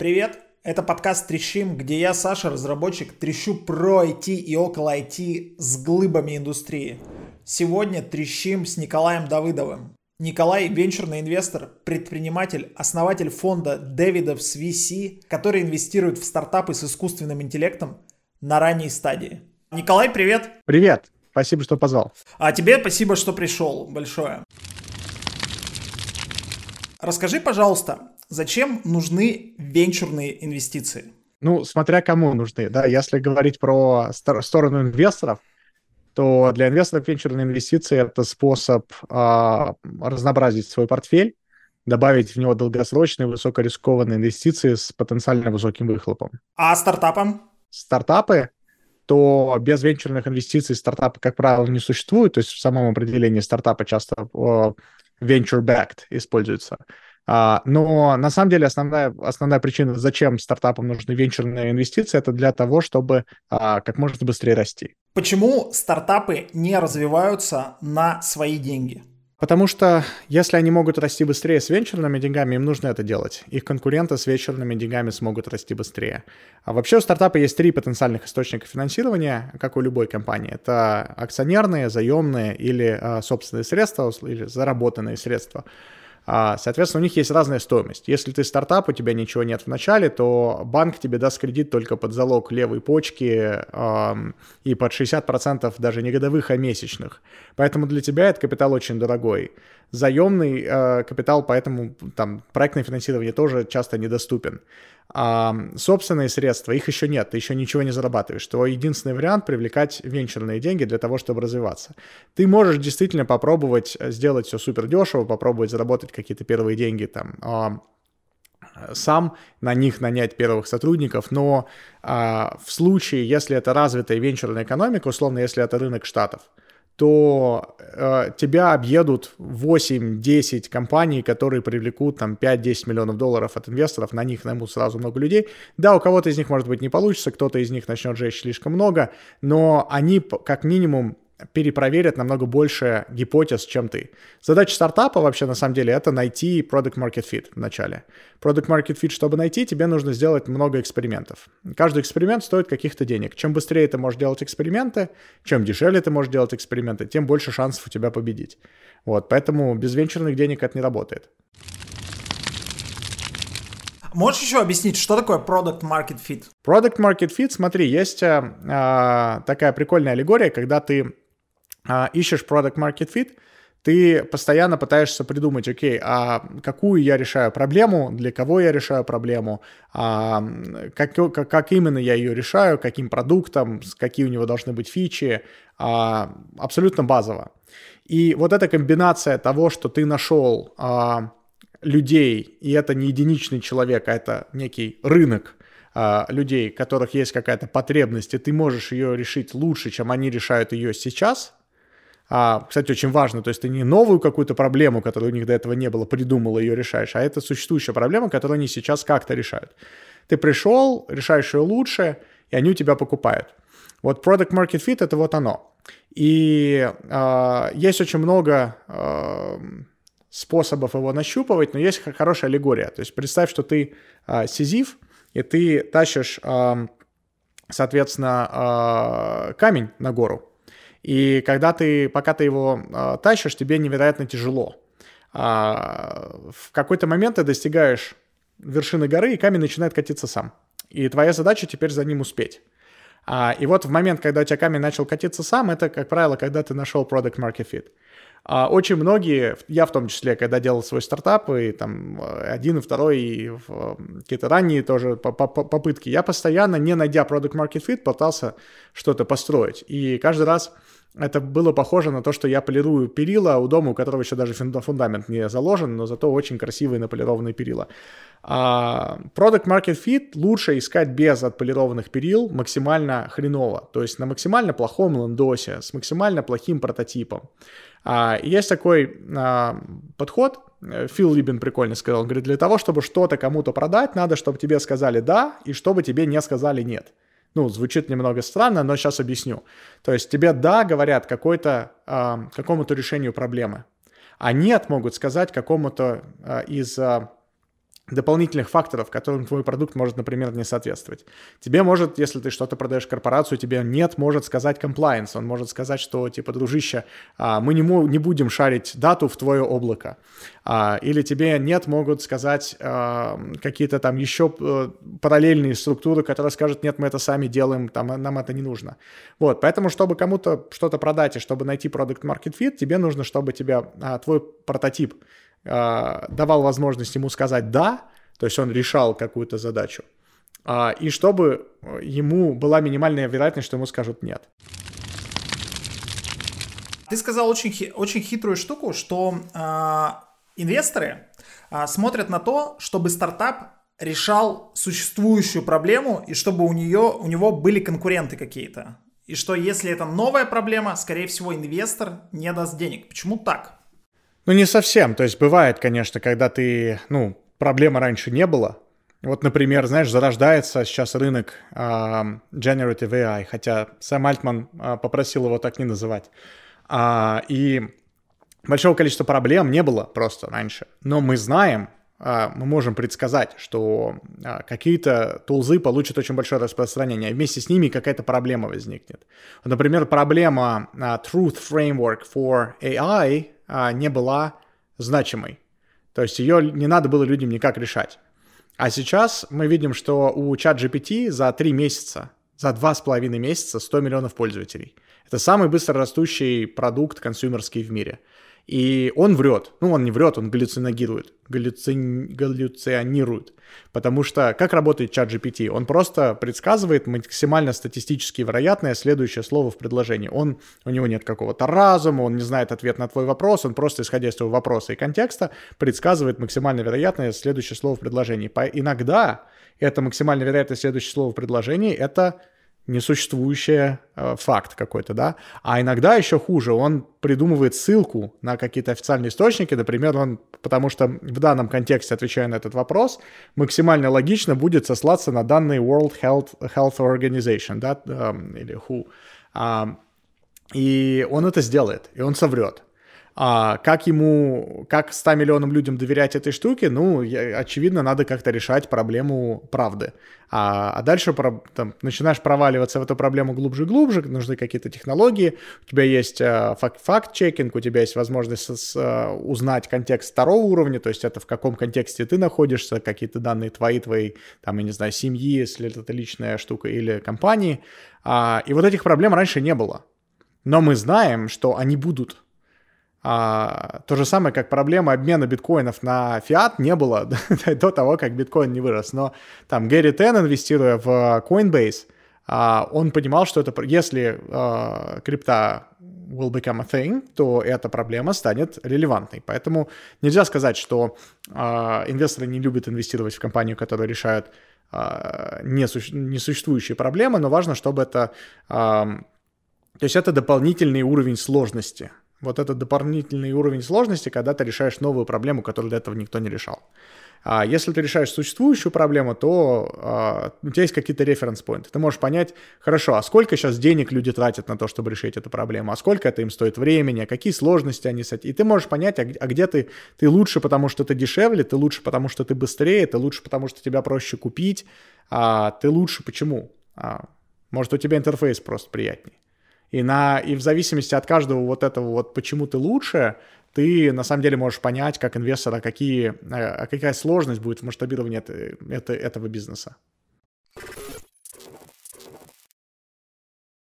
Привет! Это подкаст «Трещим», где я, Саша, разработчик, трещу про IT и около IT с глыбами индустрии. Сегодня трещим с Николаем Давыдовым. Николай – венчурный инвестор, предприниматель, основатель фонда Davidoff's VC, который инвестирует в стартапы с искусственным интеллектом на ранней стадии. Николай, привет! Привет! Спасибо, что позвал. А тебе спасибо, что пришел. Большое. Расскажи, пожалуйста, Зачем нужны венчурные инвестиции? Ну, смотря кому нужны, да. Если говорить про сторону инвесторов, то для инвесторов венчурные инвестиции – это способ а, разнообразить свой портфель, добавить в него долгосрочные высокорискованные инвестиции с потенциально высоким выхлопом. А стартапам? Стартапы, то без венчурных инвестиций стартапы, как правило, не существуют. То есть в самом определении стартапа часто venture-backed используется. А, но на самом деле основная, основная причина, зачем стартапам нужны венчурные инвестиции, это для того, чтобы а, как можно быстрее расти. Почему стартапы не развиваются на свои деньги? Потому что если они могут расти быстрее с венчурными деньгами, им нужно это делать. Их конкуренты с венчурными деньгами смогут расти быстрее. А вообще у стартапа есть три потенциальных источника финансирования, как у любой компании. Это акционерные, заемные или а, собственные средства, или заработанные средства. А, соответственно, у них есть разная стоимость. Если ты стартап, у тебя ничего нет в начале, то банк тебе даст кредит только под залог левой почки и под 60% даже не годовых, а месячных. Поэтому для тебя этот капитал очень дорогой. Заемный э, капитал, поэтому там проектное финансирование тоже часто недоступен. А собственные средства, их еще нет, ты еще ничего не зарабатываешь. Твой единственный вариант привлекать венчурные деньги для того, чтобы развиваться. Ты можешь действительно попробовать сделать все супер дешево, попробовать заработать какие-то первые деньги там а, сам на них нанять первых сотрудников, но а, в случае, если это развитая венчурная экономика, условно, если это рынок штатов, то э, тебя объедут 8-10 компаний, которые привлекут там 5-10 миллионов долларов от инвесторов, на них наймут сразу много людей. Да, у кого-то из них, может быть, не получится, кто-то из них начнет жечь слишком много, но они как минимум перепроверят намного больше гипотез, чем ты. Задача стартапа вообще на самом деле это найти product market fit в начале. Product market fit, чтобы найти, тебе нужно сделать много экспериментов. Каждый эксперимент стоит каких-то денег. Чем быстрее ты можешь делать эксперименты, чем дешевле ты можешь делать эксперименты, тем больше шансов у тебя победить. Вот, поэтому без венчурных денег это не работает. Можешь еще объяснить, что такое Product Market Fit? Product Market Fit, смотри, есть а, такая прикольная аллегория, когда ты ищешь product market fit, ты постоянно пытаешься придумать, окей, а какую я решаю проблему, для кого я решаю проблему, а, как, как, как именно я ее решаю, каким продуктом, какие у него должны быть фичи, а, абсолютно базово. И вот эта комбинация того, что ты нашел а, людей, и это не единичный человек, а это некий рынок, а, людей, у которых есть какая-то потребность, и ты можешь ее решить лучше, чем они решают ее сейчас, а, кстати, очень важно, то есть ты не новую какую-то проблему, которую у них до этого не было, придумал, ее решаешь, а это существующая проблема, которую они сейчас как-то решают. Ты пришел, решаешь ее лучше, и они у тебя покупают. Вот Product Market Fit — это вот оно. И э, есть очень много э, способов его нащупывать, но есть хорошая аллегория. То есть представь, что ты э, сизиф, и ты тащишь, э, соответственно, э, камень на гору. И когда ты, пока ты его э, тащишь, тебе невероятно тяжело. А, в какой-то момент ты достигаешь вершины горы, и камень начинает катиться сам. И твоя задача теперь за ним успеть. А, и вот в момент, когда у тебя камень начал катиться сам, это, как правило, когда ты нашел product market fit. А очень многие, я в том числе, когда делал свой стартап, и там один, и второй, и какие-то ранние тоже попытки, я постоянно, не найдя product market fit, пытался что-то построить. И каждый раз это было похоже на то, что я полирую перила у дома, у которого еще даже фундамент не заложен, но зато очень красивые наполированные перила. А product Market Fit лучше искать без отполированных перил максимально хреново, то есть на максимально плохом лендосе, с максимально плохим прототипом. А, есть такой а, подход, Фил Либин прикольно сказал, он говорит, для того, чтобы что-то кому-то продать, надо, чтобы тебе сказали «да» и чтобы тебе не сказали «нет». Ну, звучит немного странно, но сейчас объясню. То есть тебе «да» говорят какой-то, э, какому-то решению проблемы, а «нет» могут сказать какому-то э, из э, дополнительных факторов, которым твой продукт может, например, не соответствовать. Тебе может, если ты что-то продаешь корпорацию, тебе нет может сказать compliance, он может сказать, что, типа, дружище, а, мы не, не будем шарить дату в твое облако. А, или тебе нет могут сказать а, какие-то там еще э, параллельные структуры, которые скажут, нет, мы это сами делаем, там, нам это не нужно. Вот, поэтому, чтобы кому-то что-то продать и чтобы найти продукт market fit, тебе нужно, чтобы тебя твой прототип давал возможность ему сказать «да», то есть он решал какую-то задачу, а, и чтобы ему была минимальная вероятность, что ему скажут «нет». Ты сказал очень, очень хитрую штуку, что э, инвесторы э, смотрят на то, чтобы стартап решал существующую проблему и чтобы у, нее, у него были конкуренты какие-то. И что если это новая проблема, скорее всего, инвестор не даст денег. Почему так? Ну, не совсем. То есть бывает, конечно, когда ты, ну, проблемы раньше не было. Вот, например, знаешь, зарождается сейчас рынок э, Generative AI, хотя Сэм Альтман э, попросил его так не называть. А, и большого количества проблем не было просто раньше. Но мы знаем, а, мы можем предсказать, что какие-то тулзы получат очень большое распространение, и вместе с ними какая-то проблема возникнет. Например, проблема Truth Framework for AI а, не была значимой. То есть ее не надо было людям никак решать. А сейчас мы видим, что у ChatGPT за 3 месяца, за 2,5 месяца 100 миллионов пользователей. Это самый быстро растущий продукт консюмерский в мире. И он врет. Ну, он не врет, он галлюциногирует, галлюци... галлюционирует. Потому что как работает чат GPT? Он просто предсказывает максимально статистически вероятное следующее слово в предложении. Он, у него нет какого-то разума, он не знает ответ на твой вопрос, он просто, исходя из твоего вопроса и контекста, предсказывает максимально вероятное следующее слово в предложении. По... Иногда это максимально вероятное следующее слово в предложении — это несуществующий э, факт какой-то, да. А иногда еще хуже, он придумывает ссылку на какие-то официальные источники, например, он, потому что в данном контексте, отвечая на этот вопрос, максимально логично будет сослаться на данные World Health, Health Organization, да, э, или WHO. А, и он это сделает, и он соврет. А как ему, как 100 миллионам людям доверять этой штуке? Ну, очевидно, надо как-то решать проблему правды. А, а дальше про, там, начинаешь проваливаться в эту проблему глубже и глубже, нужны какие-то технологии, у тебя есть э, факт-чекинг, у тебя есть возможность с, э, узнать контекст второго уровня, то есть это в каком контексте ты находишься, какие-то данные твои, твои, там, я не знаю, семьи, если это личная штука, или компании. А, и вот этих проблем раньше не было. Но мы знаем, что они будут. А, то же самое, как проблема обмена биткоинов на фиат не было до того, как биткоин не вырос. Но там Гэри Тен, инвестируя в Coinbase, а, он понимал, что это, если а, крипта will become a thing, то эта проблема станет релевантной. Поэтому нельзя сказать, что а, инвесторы не любят инвестировать в компанию, которая решает а, несуществующие проблемы, но важно, чтобы это... А, то есть это дополнительный уровень сложности – вот этот дополнительный уровень сложности, когда ты решаешь новую проблему, которую до этого никто не решал. А если ты решаешь существующую проблему, то а, у тебя есть какие-то референс-поинты. Ты можешь понять, хорошо, а сколько сейчас денег люди тратят на то, чтобы решить эту проблему, а сколько это им стоит времени, а какие сложности они. И ты можешь понять, а, а где ты, ты лучше, потому что ты дешевле, ты лучше, потому что ты быстрее, ты лучше, потому что тебя проще купить, а ты лучше почему? А, может, у тебя интерфейс просто приятнее. И, на, и в зависимости от каждого вот этого вот почему ты лучше, ты на самом деле можешь понять, как инвестора, какие, э, какая сложность будет в масштабировании это, это, этого бизнеса.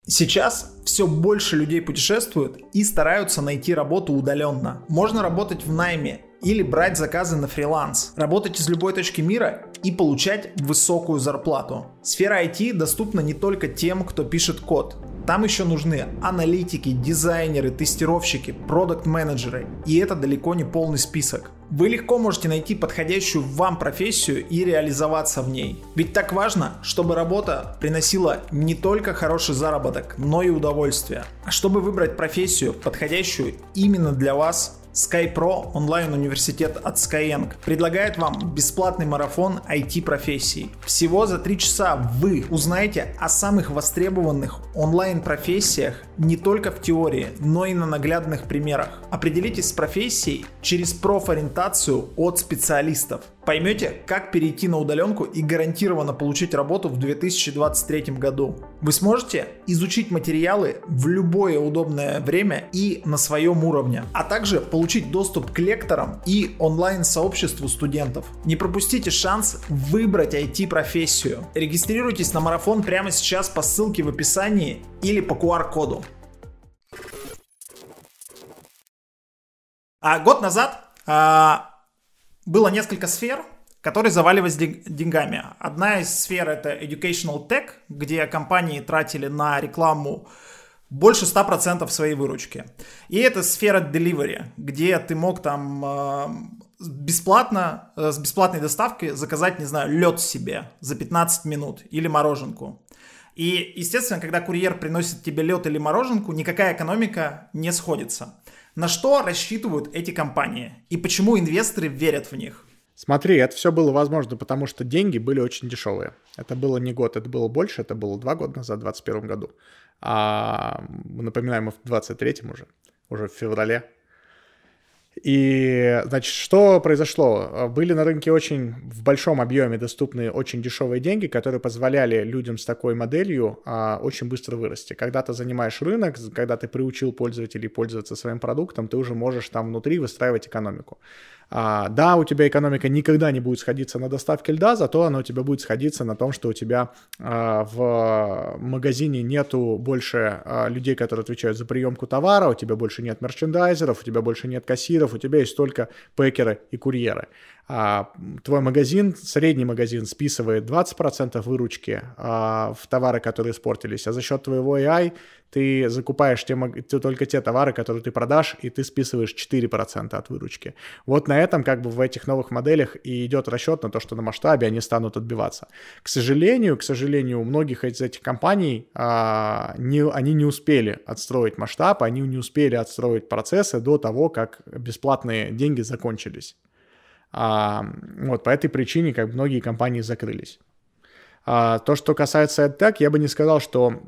Сейчас все больше людей путешествуют и стараются найти работу удаленно. Можно работать в найме или брать заказы на фриланс, работать из любой точки мира и получать высокую зарплату. Сфера IT доступна не только тем, кто пишет код. Там еще нужны аналитики, дизайнеры, тестировщики, продукт-менеджеры. И это далеко не полный список. Вы легко можете найти подходящую вам профессию и реализоваться в ней. Ведь так важно, чтобы работа приносила не только хороший заработок, но и удовольствие. А чтобы выбрать профессию, подходящую именно для вас, SkyPro онлайн-университет от Skyeng предлагает вам бесплатный марафон IT-профессий. Всего за 3 часа вы узнаете о самых востребованных онлайн-профессиях не только в теории, но и на наглядных примерах. Определитесь с профессией через профориентацию от специалистов. Поймете, как перейти на удаленку и гарантированно получить работу в 2023 году. Вы сможете изучить материалы в любое удобное время и на своем уровне, а также получить доступ к лекторам и онлайн-сообществу студентов. Не пропустите шанс выбрать IT-профессию. Регистрируйтесь на марафон прямо сейчас по ссылке в описании или по QR-коду. А год назад а, было несколько сфер, которые заваливались деньгами. Одна из сфер это educational tech, где компании тратили на рекламу больше 100% своей выручки. И это сфера delivery, где ты мог там э, бесплатно, э, с бесплатной доставкой заказать, не знаю, лед себе за 15 минут или мороженку. И, естественно, когда курьер приносит тебе лед или мороженку, никакая экономика не сходится. На что рассчитывают эти компании и почему инвесторы верят в них? Смотри, это все было возможно, потому что деньги были очень дешевые. Это было не год, это было больше, это было два года назад, в 2021 году. А напоминаем, мы в 23 уже, уже в феврале и, значит, что произошло? Были на рынке очень в большом объеме доступны очень дешевые деньги, которые позволяли людям с такой моделью а, очень быстро вырасти. Когда ты занимаешь рынок, когда ты приучил пользователей пользоваться своим продуктом, ты уже можешь там внутри выстраивать экономику. А, да, у тебя экономика никогда не будет сходиться на доставке льда, зато она у тебя будет сходиться на том, что у тебя а, в магазине нету больше а, людей, которые отвечают за приемку товара, у тебя больше нет мерчендайзеров, у тебя больше нет кассиров, у тебя есть только пекеры и курьеры а, твой магазин, средний магазин списывает 20% выручки а, в товары, которые испортились, а за счет твоего AI ты закупаешь те, ты, только те товары, которые ты продашь, и ты списываешь 4% от выручки. Вот на этом как бы в этих новых моделях и идет расчет на то, что на масштабе они станут отбиваться. К сожалению, к сожалению, у многих из этих компаний а, не, они не успели отстроить масштаб, они не успели отстроить процессы до того, как бесплатные деньги закончились. А, вот по этой причине как многие компании закрылись. А, то, что касается AdTech, я бы не сказал, что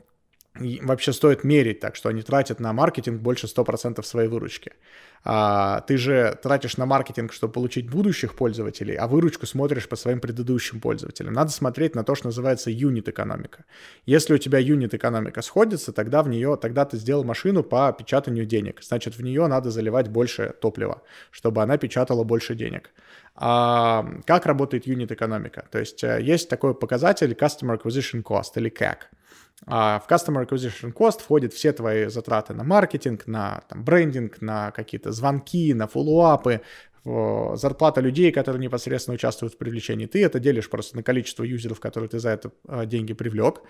вообще стоит мерить так, что они тратят на маркетинг больше 100% своей выручки. А, ты же тратишь на маркетинг, чтобы получить будущих пользователей, а выручку смотришь по своим предыдущим пользователям. Надо смотреть на то, что называется юнит-экономика. Если у тебя юнит-экономика сходится, тогда в нее, тогда ты сделал машину по печатанию денег. Значит, в нее надо заливать больше топлива, чтобы она печатала больше денег. А как работает юнит-экономика? То есть э, есть такой показатель Customer Acquisition Cost или CAC. А в Customer Acquisition Cost входят все твои затраты на маркетинг, на там, брендинг, на какие-то звонки, на фоллоуапы, зарплата людей, которые непосредственно участвуют в привлечении. Ты это делишь просто на количество юзеров, которые ты за это а, деньги привлек.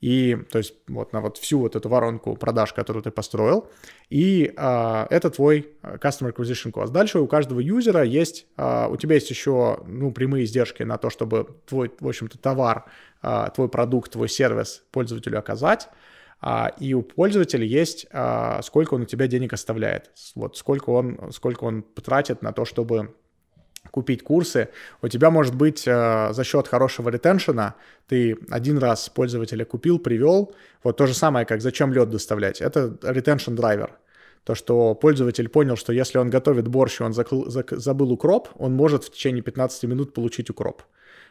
И, то есть, вот на вот всю вот эту воронку продаж, которую ты построил. И а, это твой а, Customer Acquisition Cost. Дальше у каждого юзера есть, а, у тебя есть еще, ну, прямые издержки на то, чтобы твой, в общем-то, товар, а, твой продукт, твой сервис пользователю оказать. А, и у пользователя есть, а, сколько он у тебя денег оставляет, вот сколько он, сколько он потратит на то, чтобы купить курсы, у тебя может быть э, за счет хорошего ретеншена, ты один раз пользователя купил, привел, вот то же самое, как зачем лед доставлять, это ретеншн драйвер. То, что пользователь понял, что если он готовит борщ, и он закл, зак, забыл укроп, он может в течение 15 минут получить укроп.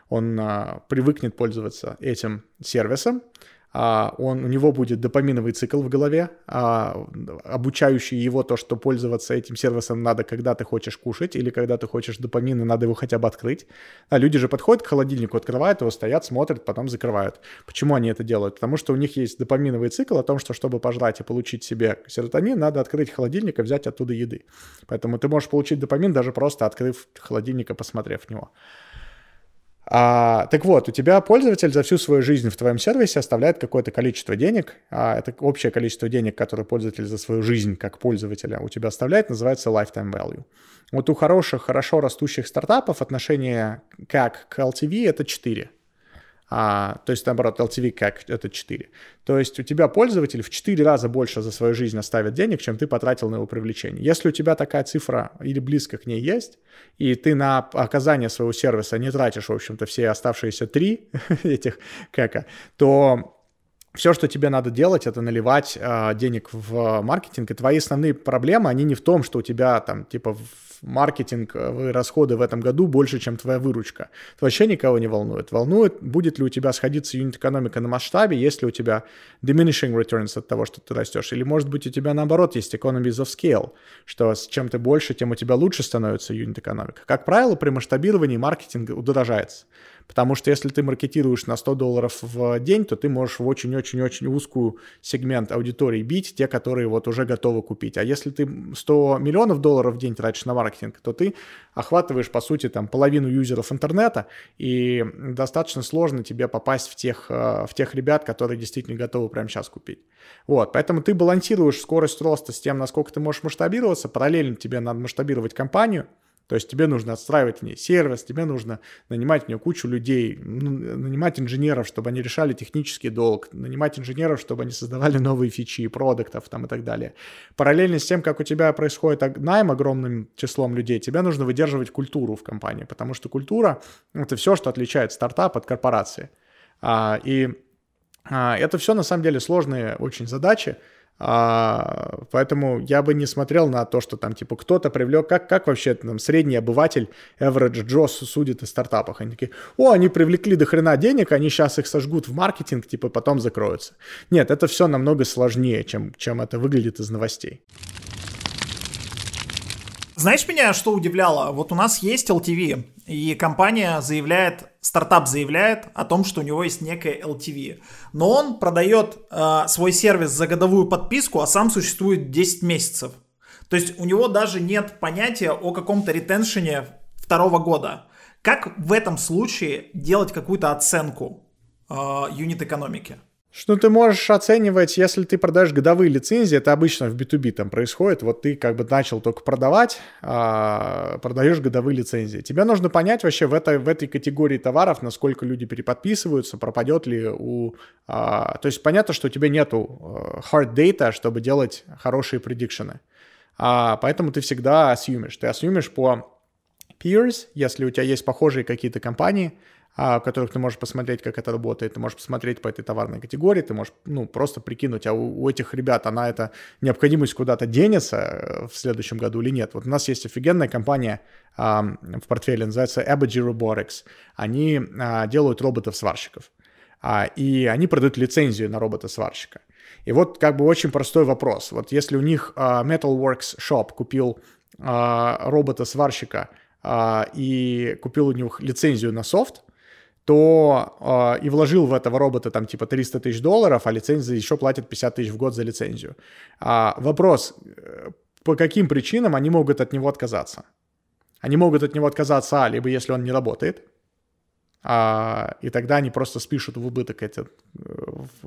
Он э, привыкнет пользоваться этим сервисом, а, он, у него будет допаминовый цикл в голове, а, обучающий его то, что пользоваться этим сервисом надо, когда ты хочешь кушать, или когда ты хочешь допамин, и надо его хотя бы открыть. А люди же подходят к холодильнику, открывают его, стоят, смотрят, потом закрывают. Почему они это делают? Потому что у них есть допаминовый цикл о том, что чтобы пожрать и получить себе серотонин, надо открыть холодильник и взять оттуда еды. Поэтому ты можешь получить допамин, даже просто открыв холодильник и посмотрев в него. А, так вот, у тебя пользователь за всю свою жизнь в твоем сервисе оставляет какое-то количество денег. А это общее количество денег, которое пользователь за свою жизнь как пользователя у тебя оставляет, называется lifetime value. Вот у хороших, хорошо растущих стартапов отношение как к LTV это 4 а, то есть, наоборот, LTV как это 4. То есть у тебя пользователь в 4 раза больше за свою жизнь оставит денег, чем ты потратил на его привлечение. Если у тебя такая цифра или близко к ней есть, и ты на оказание своего сервиса не тратишь, в общем-то, все оставшиеся 3 этих как то все, что тебе надо делать, это наливать э, денег в маркетинг. И твои основные проблемы, они не в том, что у тебя там, типа, маркетинговые расходы в этом году больше, чем твоя выручка. Это вообще никого не волнует. Волнует, будет ли у тебя сходиться юнит-экономика на масштабе, есть ли у тебя diminishing returns от того, что ты растешь, или, может быть, у тебя, наоборот, есть economies of scale, что чем ты больше, тем у тебя лучше становится юнит-экономика. Как правило, при масштабировании маркетинг удорожается. Потому что если ты маркетируешь на 100 долларов в день, то ты можешь в очень-очень-очень узкую сегмент аудитории бить, те, которые вот уже готовы купить. А если ты 100 миллионов долларов в день тратишь на маркетинг, то ты охватываешь, по сути, там половину юзеров интернета, и достаточно сложно тебе попасть в тех, э, в тех ребят, которые действительно готовы прямо сейчас купить. Вот, поэтому ты балансируешь скорость роста с тем, насколько ты можешь масштабироваться, параллельно тебе надо масштабировать компанию, то есть тебе нужно отстраивать в ней сервис, тебе нужно нанимать в нее кучу людей, нанимать инженеров, чтобы они решали технический долг, нанимать инженеров, чтобы они создавали новые фичи, продуктов там и так далее. Параллельно с тем, как у тебя происходит найм огромным числом людей, тебе нужно выдерживать культуру в компании, потому что культура — это все, что отличает стартап от корпорации. А, и а, это все на самом деле сложные очень задачи, а, поэтому я бы не смотрел на то, что там, типа, кто-то привлек, как, как вообще там средний обыватель, average Joe судит о стартапах. Они такие, о, они привлекли до хрена денег, они сейчас их сожгут в маркетинг, типа, потом закроются. Нет, это все намного сложнее, чем, чем это выглядит из новостей. Знаешь меня, что удивляло? Вот у нас есть LTV, и компания заявляет, стартап заявляет о том, что у него есть некое LTV. Но он продает э, свой сервис за годовую подписку, а сам существует 10 месяцев. То есть у него даже нет понятия о каком-то ретеншене второго года. Как в этом случае делать какую-то оценку э, юнит-экономики? Что ты можешь оценивать, если ты продаешь годовые лицензии, это обычно в B2B там происходит, вот ты как бы начал только продавать, а, продаешь годовые лицензии. Тебе нужно понять вообще в этой, в этой категории товаров, насколько люди переподписываются, пропадет ли у... А, то есть понятно, что у тебя нету а, hard data, чтобы делать хорошие предикшены. А, поэтому ты всегда асюмишь. Ты асюмишь по peers, если у тебя есть похожие какие-то компании, в которых ты можешь посмотреть, как это работает, ты можешь посмотреть по этой товарной категории, ты можешь, ну, просто прикинуть, а у, у этих ребят она эта необходимость куда-то денется э, в следующем году или нет. Вот у нас есть офигенная компания а, в портфеле, называется Apogee Robotics. Они а, делают роботов-сварщиков, а, и они продают лицензию на робота-сварщика. И вот как бы очень простой вопрос. Вот если у них а, Metalworks Shop купил а, робота-сварщика а, и купил у них лицензию на софт, то э, и вложил в этого робота там типа 300 тысяч долларов, а лицензия еще платит 50 тысяч в год за лицензию. А, вопрос, э, по каким причинам они могут от него отказаться? Они могут от него отказаться, а, либо если он не работает, а, и тогда они просто спишут в убыток эти э,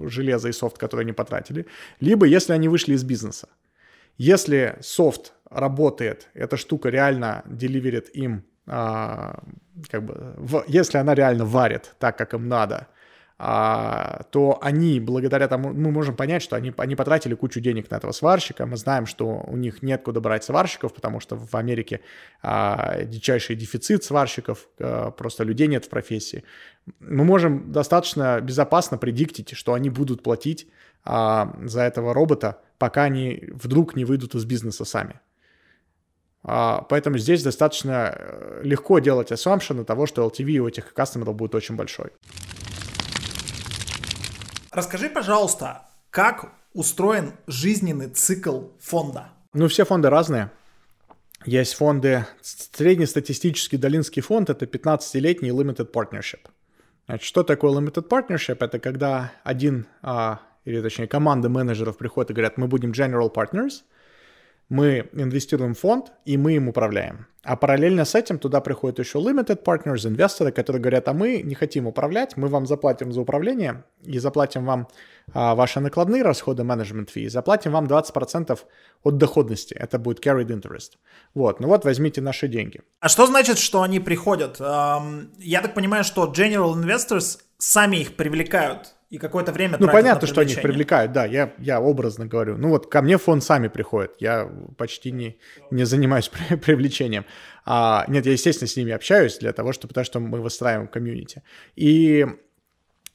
железо и софт, которые они потратили, либо если они вышли из бизнеса. Если софт работает, эта штука реально деливерит им а, как бы, в, если она реально варит так, как им надо, а, то они, благодаря тому, мы можем понять, что они, они потратили кучу денег на этого сварщика. Мы знаем, что у них нет куда брать сварщиков, потому что в Америке а, дичайший дефицит сварщиков, а, просто людей нет в профессии. Мы можем достаточно безопасно предиктить, что они будут платить а, за этого робота, пока они вдруг не выйдут из бизнеса сами. А, поэтому здесь достаточно э, легко делать assumption того, что LTV у этих кастомеров будет очень большой. Расскажи, пожалуйста, как устроен жизненный цикл фонда? Ну, все фонды разные. Есть фонды, среднестатистический долинский фонд – это 15-летний limited partnership. Значит, что такое limited partnership? Это когда один, а, или точнее команда менеджеров приходит и говорят, мы будем general partners – мы инвестируем в фонд, и мы им управляем. А параллельно с этим туда приходят еще limited partners, инвесторы, которые говорят, а мы не хотим управлять, мы вам заплатим за управление и заплатим вам а, ваши накладные расходы, management fee, заплатим вам 20% от доходности. Это будет carried interest. Вот, ну вот возьмите наши деньги. А что значит, что они приходят? Я так понимаю, что general investors сами их привлекают и какое-то время Ну, понятно, что они их привлекают, да, я, я образно говорю. Ну, вот ко мне фонд сами приходит, я почти не, не занимаюсь привлечением. А, нет, я, естественно, с ними общаюсь для того, чтобы, потому что мы выстраиваем комьюнити. И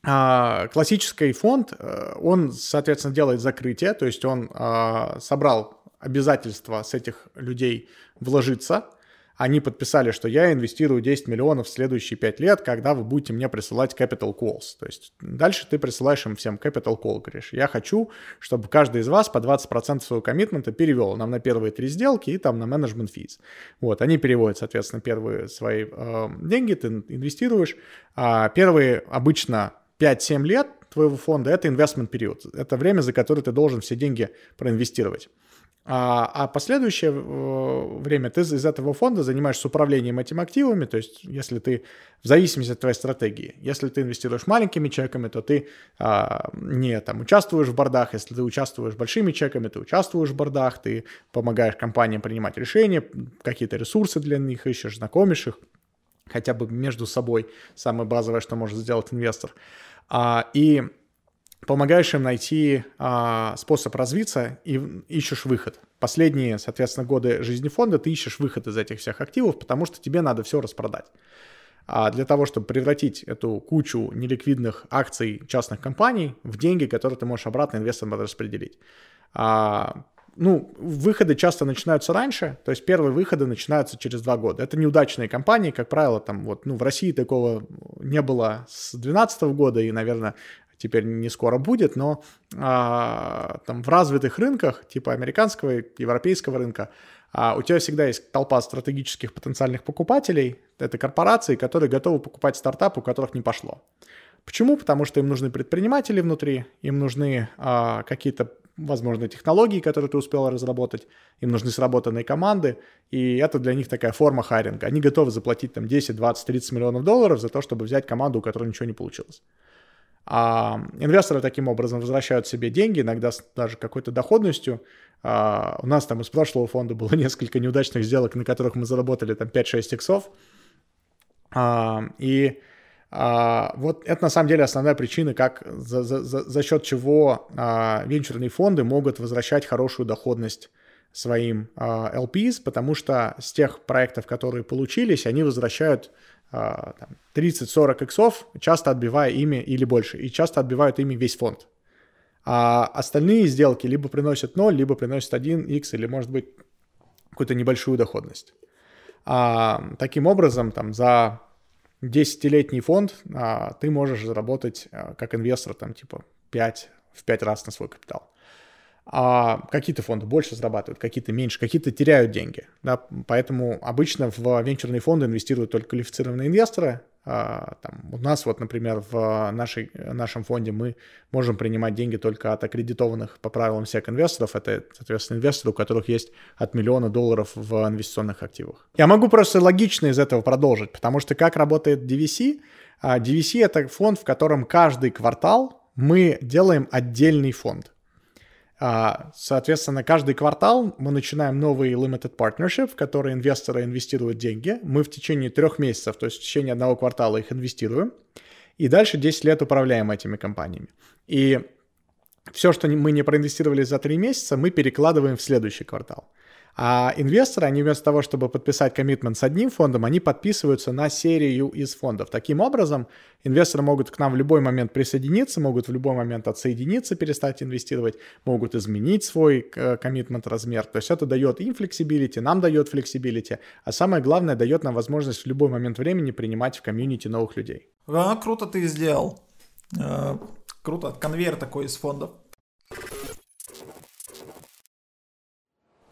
а, классический фонд, э, он, соответственно, делает закрытие, то есть он а, собрал обязательства с этих людей вложиться – они подписали, что я инвестирую 10 миллионов в следующие 5 лет, когда вы будете мне присылать capital calls. То есть дальше ты присылаешь им всем capital call, говоришь, я хочу, чтобы каждый из вас по 20% своего коммитмента перевел нам на первые три сделки и там на management fees. Вот, они переводят, соответственно, первые свои э, деньги, ты инвестируешь. А первые обычно 5-7 лет твоего фонда – это investment период. Это время, за которое ты должен все деньги проинвестировать. А, а последующее э, время ты из этого фонда занимаешься управлением этими активами, то есть если ты, в зависимости от твоей стратегии, если ты инвестируешь маленькими чеками, то ты а, не там участвуешь в бордах, если ты участвуешь большими чеками, ты участвуешь в бордах, ты помогаешь компаниям принимать решения, какие-то ресурсы для них ищешь, знакомишь их, хотя бы между собой, самое базовое, что может сделать инвестор. А, и помогаешь им найти а, способ развиться и ищешь выход. Последние, соответственно, годы жизни фонда ты ищешь выход из этих всех активов, потому что тебе надо все распродать. А для того, чтобы превратить эту кучу неликвидных акций частных компаний в деньги, которые ты можешь обратно инвесторам распределить. А, ну, выходы часто начинаются раньше, то есть первые выходы начинаются через два года. Это неудачные компании, как правило, там вот, ну, в России такого не было с 2012 года, и, наверное, теперь не скоро будет, но а, там в развитых рынках, типа американского и европейского рынка, а, у тебя всегда есть толпа стратегических потенциальных покупателей, это корпорации, которые готовы покупать стартапы, у которых не пошло. Почему? Потому что им нужны предприниматели внутри, им нужны а, какие-то, возможно, технологии, которые ты успел разработать, им нужны сработанные команды, и это для них такая форма хайринга. Они готовы заплатить там 10, 20, 30 миллионов долларов за то, чтобы взять команду, у которой ничего не получилось. А инвесторы таким образом возвращают себе деньги, иногда с даже какой-то доходностью. А у нас там из прошлого фонда было несколько неудачных сделок, на которых мы заработали там 5-6 иксов. А, и а, вот это на самом деле основная причина, как за, за, за, за счет чего а, венчурные фонды могут возвращать хорошую доходность своим а, LPs, потому что с тех проектов, которые получились, они возвращают 30-40 а, иксов, часто отбивая ими или больше, и часто отбивают ими весь фонд. А остальные сделки либо приносят 0, либо приносят 1 x или, может быть, какую-то небольшую доходность. А, таким образом, там, за 10-летний фонд а, ты можешь заработать а, как инвестор там, типа 5, в 5 раз на свой капитал а какие-то фонды больше зарабатывают, какие-то меньше, какие-то теряют деньги. Да? Поэтому обычно в венчурные фонды инвестируют только квалифицированные инвесторы. А, там, у нас вот, например, в нашей, нашем фонде мы можем принимать деньги только от аккредитованных по правилам всех инвесторов. Это, соответственно, инвесторы, у которых есть от миллиона долларов в инвестиционных активах. Я могу просто логично из этого продолжить, потому что как работает DVC? DVC а, — это фонд, в котором каждый квартал мы делаем отдельный фонд. А, соответственно, каждый квартал мы начинаем новый limited partnership, в который инвесторы инвестируют деньги. Мы в течение трех месяцев, то есть в течение одного квартала их инвестируем. И дальше 10 лет управляем этими компаниями. И все, что мы не проинвестировали за три месяца, мы перекладываем в следующий квартал. А инвесторы, они вместо того, чтобы подписать коммитмент с одним фондом, они подписываются на серию из фондов. Таким образом, инвесторы могут к нам в любой момент присоединиться, могут в любой момент отсоединиться, перестать инвестировать, могут изменить свой э, commitment размер. То есть это дает им flexibility, нам дает флексибилити, а самое главное, дает нам возможность в любой момент времени принимать в комьюнити новых людей. А, круто ты сделал. Э, круто, конвейер такой из фондов.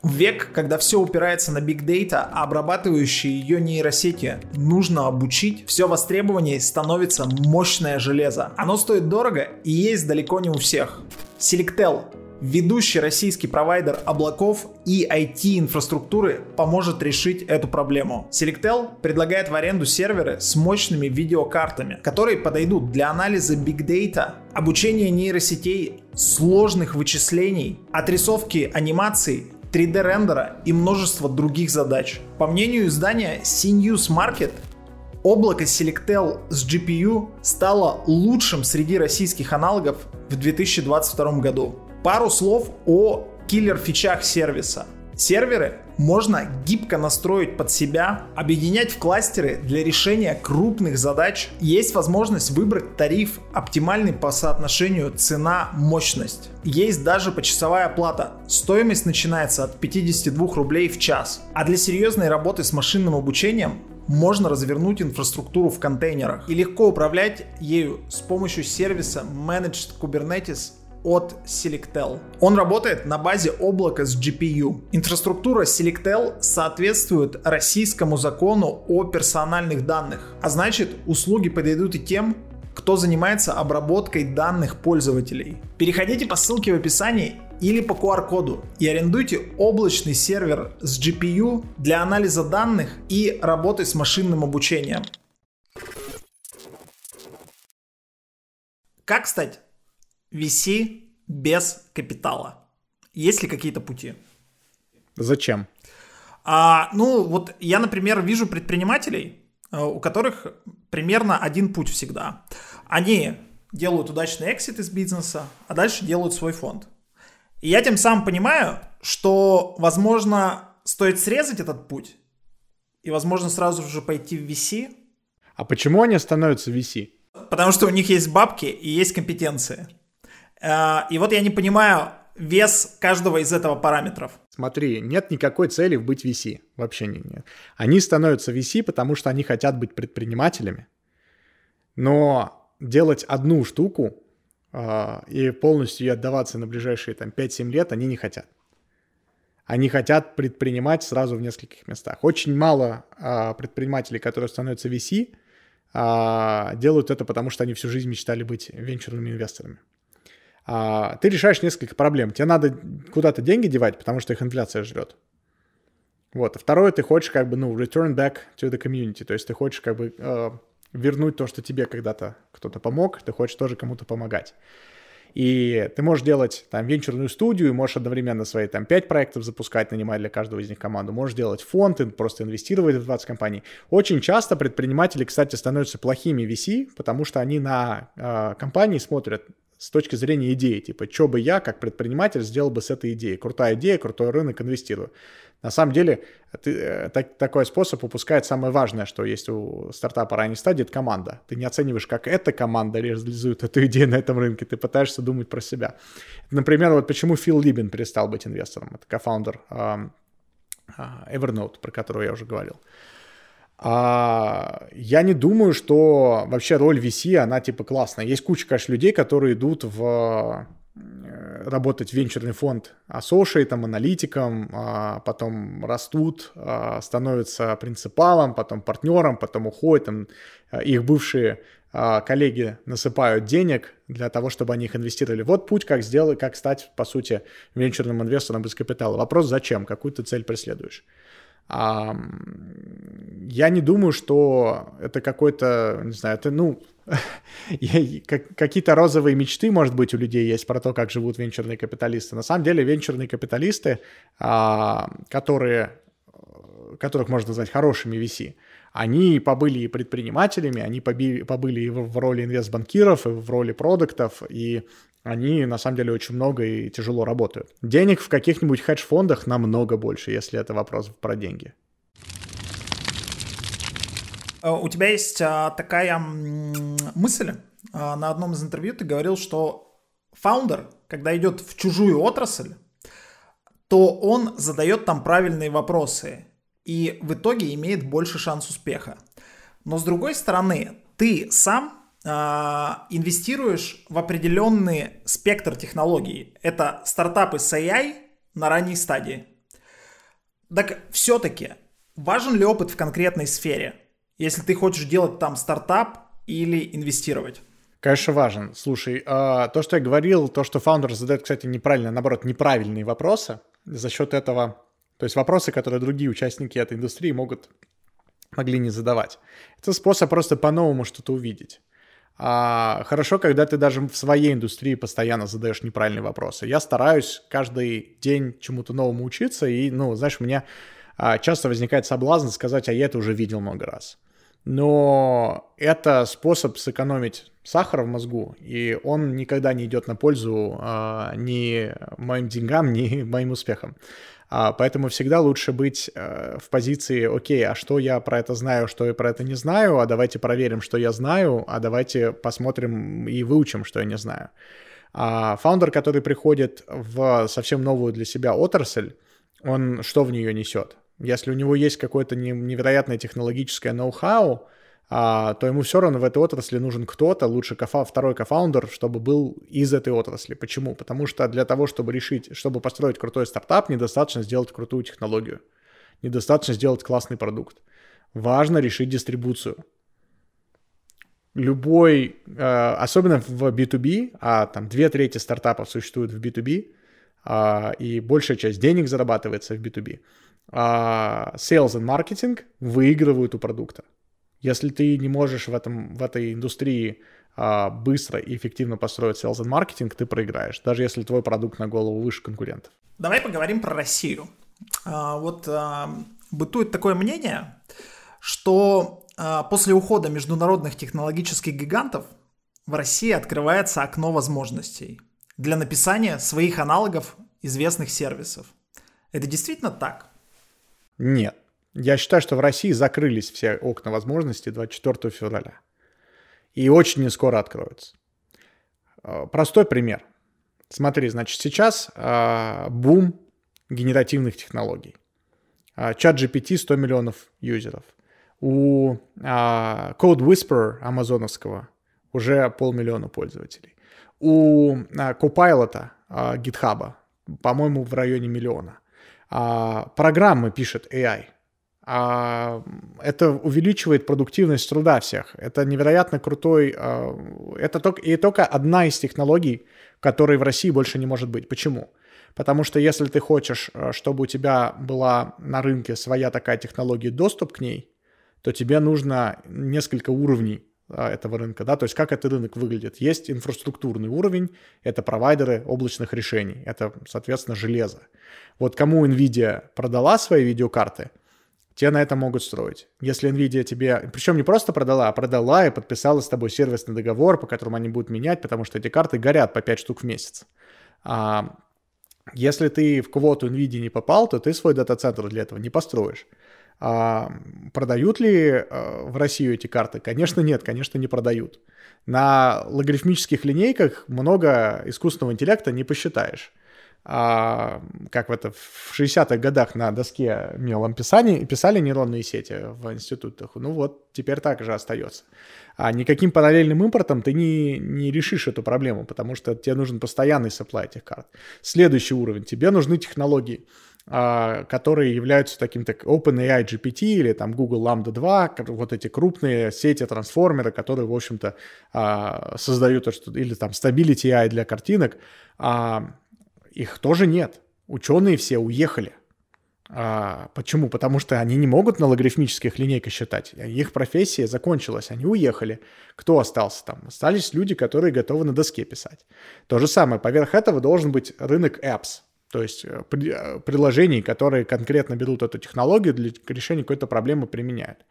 Век, когда все упирается на big data, а обрабатывающие ее нейросети нужно обучить, все востребованнее становится мощное железо. Оно стоит дорого и есть далеко не у всех. Selectel, ведущий российский провайдер облаков и IT-инфраструктуры, поможет решить эту проблему. Selectel предлагает в аренду серверы с мощными видеокартами, которые подойдут для анализа big data, обучения нейросетей, сложных вычислений, отрисовки анимаций, 3D-рендера и множество других задач. По мнению издания CNews Market, облако Selectel с GPU стало лучшим среди российских аналогов в 2022 году. Пару слов о киллер-фичах сервиса. Серверы можно гибко настроить под себя, объединять в кластеры для решения крупных задач. Есть возможность выбрать тариф оптимальный по соотношению цена-мощность. Есть даже почасовая оплата. Стоимость начинается от 52 рублей в час. А для серьезной работы с машинным обучением можно развернуть инфраструктуру в контейнерах и легко управлять ею с помощью сервиса Managed Kubernetes от Selectel. Он работает на базе облака с GPU. Инфраструктура Selectel соответствует российскому закону о персональных данных, а значит услуги подойдут и тем, кто занимается обработкой данных пользователей. Переходите по ссылке в описании или по QR-коду и арендуйте облачный сервер с GPU для анализа данных и работы с машинным обучением. Как стать VC без капитала. Есть ли какие-то пути? Зачем? А, ну, вот я, например, вижу предпринимателей, э, у которых примерно один путь всегда. Они делают удачный эксит из бизнеса, а дальше делают свой фонд. И я тем самым понимаю, что, возможно, стоит срезать этот путь и, возможно, сразу же пойти в VC. А почему они становятся VC? Потому что у них есть бабки и есть компетенции. Э, и вот я не понимаю вес каждого из этого параметров. Смотри, нет никакой цели в быть VC. Вообще не, нет. Они становятся VC, потому что они хотят быть предпринимателями. Но делать одну штуку э, и полностью ее отдаваться на ближайшие там, 5-7 лет они не хотят. Они хотят предпринимать сразу в нескольких местах. Очень мало э, предпринимателей, которые становятся VC, э, делают это потому, что они всю жизнь мечтали быть венчурными инвесторами ты решаешь несколько проблем. Тебе надо куда-то деньги девать, потому что их инфляция жрет. Вот. А второе, ты хочешь как бы, ну, return back to the community, то есть ты хочешь как бы э, вернуть то, что тебе когда-то кто-то помог, ты хочешь тоже кому-то помогать. И ты можешь делать там венчурную студию, можешь одновременно свои там 5 проектов запускать, нанимать для каждого из них команду, можешь делать фонд, просто инвестировать в 20 компаний. Очень часто предприниматели, кстати, становятся плохими VC, потому что они на э, компании смотрят с точки зрения идеи, типа, что бы я, как предприниматель, сделал бы с этой идеей. Крутая идея, крутой рынок, инвестирую. На самом деле, ты, э, так, такой способ упускает самое важное, что есть у стартапа ранней стадии, это команда. Ты не оцениваешь, как эта команда реализует эту идею на этом рынке, ты пытаешься думать про себя. Например, вот почему Фил Либин перестал быть инвестором, это кофаундер uh, Evernote, про которого я уже говорил. А я не думаю, что вообще роль VC, она типа классная. Есть куча, конечно, людей, которые идут в э, работать в венчурный фонд ассошиэтом, аналитиком, а потом растут, а, становятся принципалом, потом партнером, потом уходят, там, э, их бывшие а, коллеги насыпают денег для того, чтобы они их инвестировали. Вот путь, как сделать, как стать, по сути, венчурным инвестором без капитала. Вопрос, зачем, какую ты цель преследуешь. Я не думаю, что это какой-то, не знаю, это, ну, какие-то розовые мечты, может быть, у людей есть про то, как живут венчурные капиталисты. На самом деле венчурные капиталисты, а, которые, которых можно назвать хорошими VC, они побыли и предпринимателями, они побыли и в роли инвестбанкиров, и в роли продуктов, и они на самом деле очень много и тяжело работают. Денег в каких-нибудь хедж-фондах намного больше, если это вопрос про деньги. Э, у тебя есть а, такая мысль. А, на одном из интервью ты говорил, что фаундер, когда идет в чужую отрасль, то он задает там правильные вопросы и в итоге имеет больше шанс успеха. Но с другой стороны, ты сам а, инвестируешь в определенный спектр технологий. Это стартапы с AI на ранней стадии. Так все-таки важен ли опыт в конкретной сфере, если ты хочешь делать там стартап или инвестировать? Конечно, важен. Слушай, а, то, что я говорил, то, что фаундер задает, кстати, неправильно, наоборот, неправильные вопросы, за счет этого, то есть вопросы, которые другие участники этой индустрии могут могли не задавать. Это способ просто по-новому что-то увидеть. А, хорошо, когда ты даже в своей индустрии постоянно задаешь неправильные вопросы. Я стараюсь каждый день чему-то новому учиться, и, ну, знаешь, у меня а, часто возникает соблазн сказать, а я это уже видел много раз. Но это способ сэкономить сахар в мозгу, и он никогда не идет на пользу а, ни моим деньгам, ни моим успехам. А, поэтому всегда лучше быть э, в позиции, окей, а что я про это знаю, что я про это не знаю, а давайте проверим, что я знаю, а давайте посмотрим и выучим, что я не знаю. А фаундер, который приходит в совсем новую для себя отрасль, он что в нее несет? Если у него есть какое-то невероятное технологическое ноу-хау, то ему все равно в этой отрасли нужен кто-то, лучше кофа, второй кофаундер, чтобы был из этой отрасли. Почему? Потому что для того, чтобы решить, чтобы построить крутой стартап, недостаточно сделать крутую технологию. Недостаточно сделать классный продукт. Важно решить дистрибуцию. Любой, э, особенно в B2B, а там две трети стартапов существуют в B2B, а, и большая часть денег зарабатывается в B2B, а sales and marketing выигрывают у продукта. Если ты не можешь в, этом, в этой индустрии а, быстро и эффективно построить sales and маркетинг, ты проиграешь, даже если твой продукт на голову выше конкурентов. Давай поговорим про Россию. А, вот а, бытует такое мнение, что а, после ухода международных технологических гигантов в России открывается окно возможностей для написания своих аналогов известных сервисов. Это действительно так? Нет. Я считаю, что в России закрылись все окна возможностей 24 февраля. И очень не скоро откроются. А, простой пример. Смотри, значит, сейчас э, бум генеративных технологий. А, чат GPT 100 миллионов юзеров. У э, Code Whisperer амазоновского уже полмиллиона пользователей. У э, Copilot э, GitHub, по-моему, в районе миллиона. Э, программы пишет AI – это увеличивает продуктивность труда всех. Это невероятно крутой, а, это только, и только одна из технологий, которой в России больше не может быть. Почему? Потому что если ты хочешь, а, чтобы у тебя была на рынке своя такая технология, доступ к ней, то тебе нужно несколько уровней этого рынка, да, то есть как этот рынок выглядит. Есть инфраструктурный уровень, это провайдеры облачных решений, это, соответственно, железо. Вот кому NVIDIA продала свои видеокарты – те на это могут строить. Если Nvidia тебе, причем не просто продала, а продала и подписала с тобой сервисный договор, по которому они будут менять, потому что эти карты горят по 5 штук в месяц. А, если ты в квоту Nvidia не попал, то ты свой дата-центр для этого не построишь. А, продают ли а, в Россию эти карты? Конечно, нет, конечно, не продают. На логарифмических линейках много искусственного интеллекта не посчитаешь а, как в это в 60-х годах на доске мелом писали, писали нейронные сети в институтах. Ну вот, теперь так же остается. А никаким параллельным импортом ты не, не решишь эту проблему, потому что тебе нужен постоянный supply этих карт. Следующий уровень. Тебе нужны технологии, а, которые являются таким так OpenAI GPT или там Google Lambda 2, вот эти крупные сети трансформеры, которые, в общем-то, а, создают, или там Stability AI для картинок, а, их тоже нет. Ученые все уехали. А, почему? Потому что они не могут на логарифмических линейках считать. Их профессия закончилась, они уехали. Кто остался там? Остались люди, которые готовы на доске писать. То же самое, поверх этого должен быть рынок apps, то есть э, э, приложений, которые конкретно берут эту технологию для решения какой-то проблемы применяют.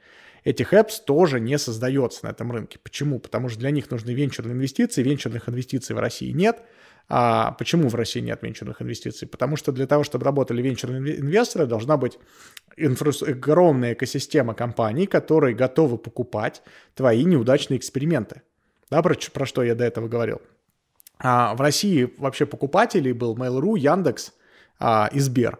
Этих apps тоже не создается на этом рынке. Почему? Потому что для них нужны венчурные инвестиции, венчурных инвестиций в России нет – а почему в России нет венчурных инвестиций? Потому что для того, чтобы работали венчурные инвесторы, должна быть инфра... огромная экосистема компаний, которые готовы покупать твои неудачные эксперименты. Да, про, про что я до этого говорил. А в России вообще покупателей был Mail.ru, Яндекс а, и Сбер.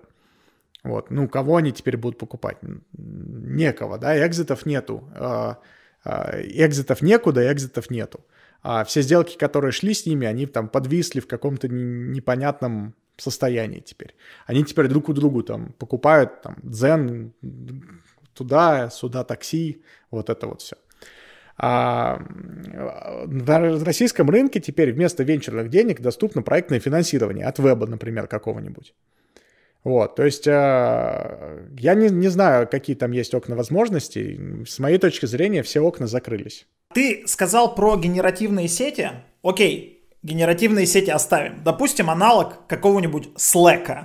Вот. Ну, кого они теперь будут покупать? Некого, да, экзитов нету. А, а, экзитов некуда, экзитов нету а все сделки, которые шли с ними, они там подвисли в каком-то непонятном состоянии теперь. Они теперь друг у другу там покупают там дзен, туда, сюда такси, вот это вот все. А на российском рынке теперь вместо венчурных денег доступно проектное финансирование от веба, например, какого-нибудь. Вот, то есть э, я не, не знаю, какие там есть окна возможностей. С моей точки зрения, все окна закрылись. Ты сказал про генеративные сети. Окей, генеративные сети оставим. Допустим, аналог какого-нибудь Slack.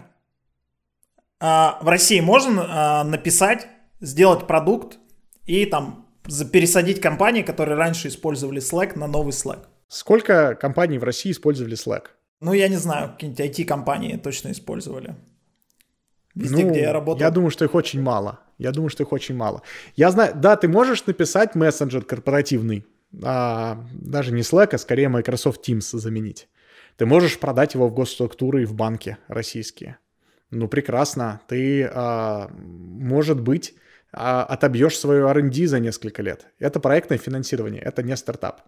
А, в России можно а, написать, сделать продукт и там пересадить компании, которые раньше использовали Slack, на новый Slack. Сколько компаний в России использовали Slack? Ну, я не знаю, какие-нибудь IT-компании точно использовали. Везде, ну, где я работал. Я думаю, что их очень мало. Я думаю, что их очень мало. Я знаю, да, ты можешь написать мессенджер корпоративный, а, даже не Slack, а скорее Microsoft Teams заменить. Ты можешь продать его в госструктуры и в банки российские. Ну, прекрасно. Ты, а, может быть, а, отобьешь свою R&D за несколько лет. Это проектное финансирование, это не стартап.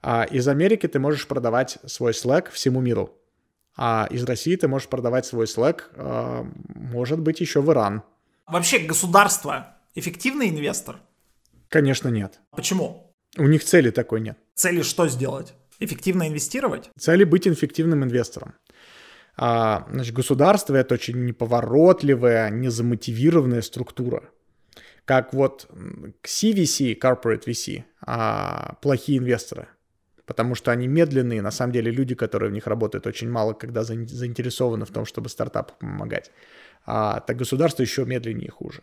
А из Америки ты можешь продавать свой Slack всему миру. А из России ты можешь продавать свой Slack, а, может быть, еще в Иран. Вообще государство эффективный инвестор? Конечно, нет. Почему? У них цели такой нет. Цели что сделать? Эффективно инвестировать? Цели быть эффективным инвестором. А, значит, государство это очень неповоротливая, незамотивированная структура. Как вот CVC, Corporate VC, а, плохие инвесторы. Потому что они медленные, на самом деле люди, которые в них работают, очень мало когда заинтересованы в том, чтобы стартапу помогать. А, так государство еще медленнее и хуже.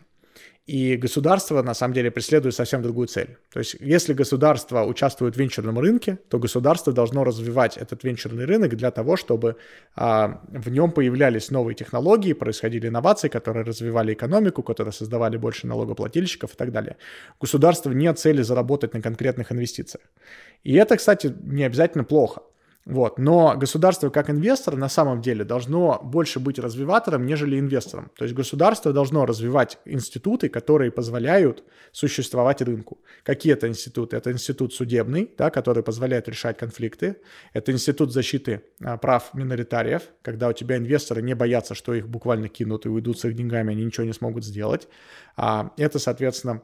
И государство, на самом деле, преследует совсем другую цель. То есть, если государство участвует в венчурном рынке, то государство должно развивать этот венчурный рынок для того, чтобы а, в нем появлялись новые технологии, происходили инновации, которые развивали экономику, которые создавали больше налогоплательщиков и так далее. У государства нет цели заработать на конкретных инвестициях. И это, кстати, не обязательно плохо. Вот. Но государство как инвестор на самом деле должно больше быть развиватором, нежели инвестором. То есть государство должно развивать институты, которые позволяют существовать рынку. Какие это институты? Это институт судебный, да, который позволяет решать конфликты. Это институт защиты а, прав миноритариев, когда у тебя инвесторы не боятся, что их буквально кинут и уйдут с их деньгами, они ничего не смогут сделать. А, это, соответственно,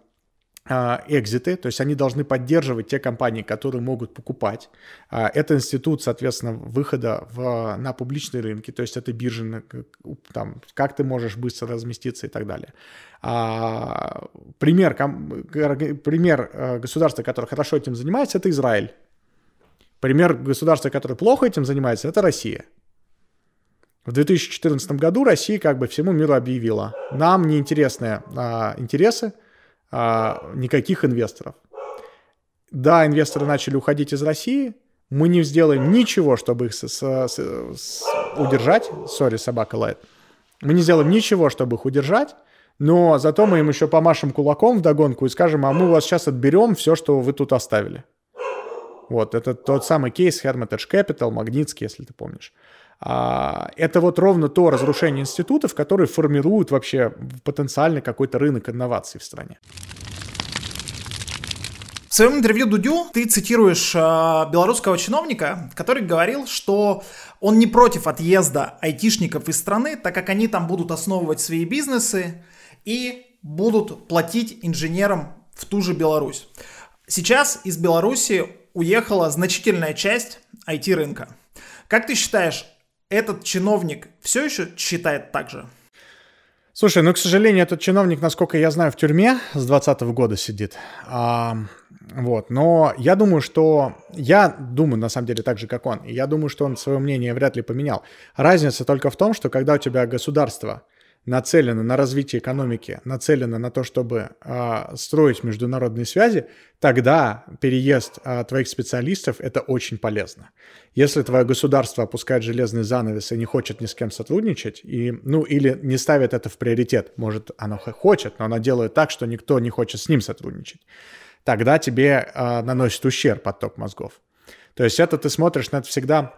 экзиты, то есть они должны поддерживать те компании, которые могут покупать. А, это институт, соответственно, выхода в, на публичные рынки, то есть это биржи, там, как ты можешь быстро разместиться и так далее. А, пример, пример э, государства, которое хорошо этим занимается, это Израиль. Пример государства, которое плохо этим занимается, это Россия. В 2014 году Россия как бы всему миру объявила, нам неинтересны а, интересы, а, никаких инвесторов. Да, инвесторы начали уходить из России, мы не сделаем ничего, чтобы их с, с, с, удержать. Сори, собака лает. Мы не сделаем ничего, чтобы их удержать, но зато мы им еще помашем кулаком в догонку и скажем, а мы у вас сейчас отберем все, что вы тут оставили. Вот, это тот самый кейс Hermitage Capital, Магнитский, если ты помнишь. А, это вот ровно то разрушение институтов, которые формируют вообще потенциально какой-то рынок инноваций в стране. В своем интервью Дудю ты цитируешь э, белорусского чиновника, который говорил, что он не против отъезда айтишников из страны, так как они там будут основывать свои бизнесы и будут платить инженерам в ту же Беларусь. Сейчас из Беларуси уехала значительная часть IT-рынка. Как ты считаешь, этот чиновник все еще считает так же? Слушай, ну, к сожалению, этот чиновник, насколько я знаю, в тюрьме с 2020 года сидит. А, вот, но я думаю, что... Я думаю, на самом деле, так же, как он. Я думаю, что он свое мнение вряд ли поменял. Разница только в том, что когда у тебя государство нацелено на развитие экономики, нацелено на то, чтобы э, строить международные связи, тогда переезд э, твоих специалистов это очень полезно. Если твое государство опускает железный занавес и не хочет ни с кем сотрудничать, и, ну или не ставит это в приоритет, может оно хочет, но оно делает так, что никто не хочет с ним сотрудничать, тогда тебе э, наносит ущерб отток мозгов. То есть это ты смотришь на это всегда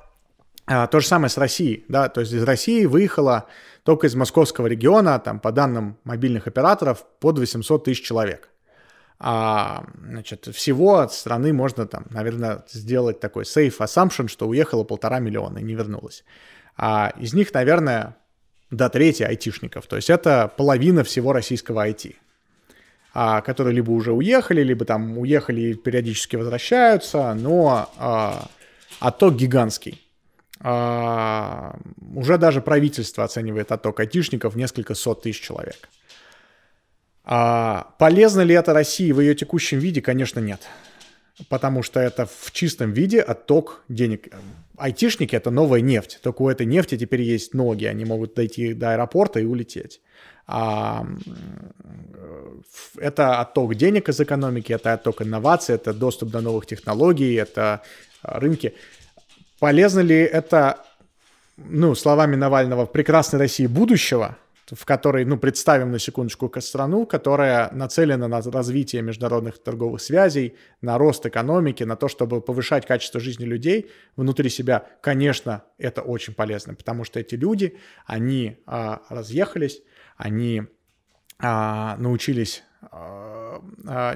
то же самое с Россией, да, то есть из России выехало только из московского региона, там, по данным мобильных операторов, под 800 тысяч человек. А, значит, всего от страны можно там, наверное, сделать такой safe assumption, что уехало полтора миллиона и не вернулось. А из них, наверное, до трети айтишников, то есть это половина всего российского IT, а, которые либо уже уехали, либо там уехали и периодически возвращаются, но а, отток гигантский. А, уже даже правительство оценивает отток айтишников в несколько сот тысяч человек. А, полезно ли это России в ее текущем виде? Конечно, нет. Потому что это в чистом виде отток денег. Айтишники — это новая нефть. Только у этой нефти теперь есть ноги. Они могут дойти до аэропорта и улететь. А, это отток денег из экономики, это отток инноваций, это доступ до новых технологий, это рынки. Полезно ли это, ну, словами Навального, в прекрасной России будущего? в которой, ну, представим на секундочку страну, которая нацелена на развитие международных торговых связей, на рост экономики, на то, чтобы повышать качество жизни людей внутри себя, конечно, это очень полезно, потому что эти люди, они а, разъехались, они а, научились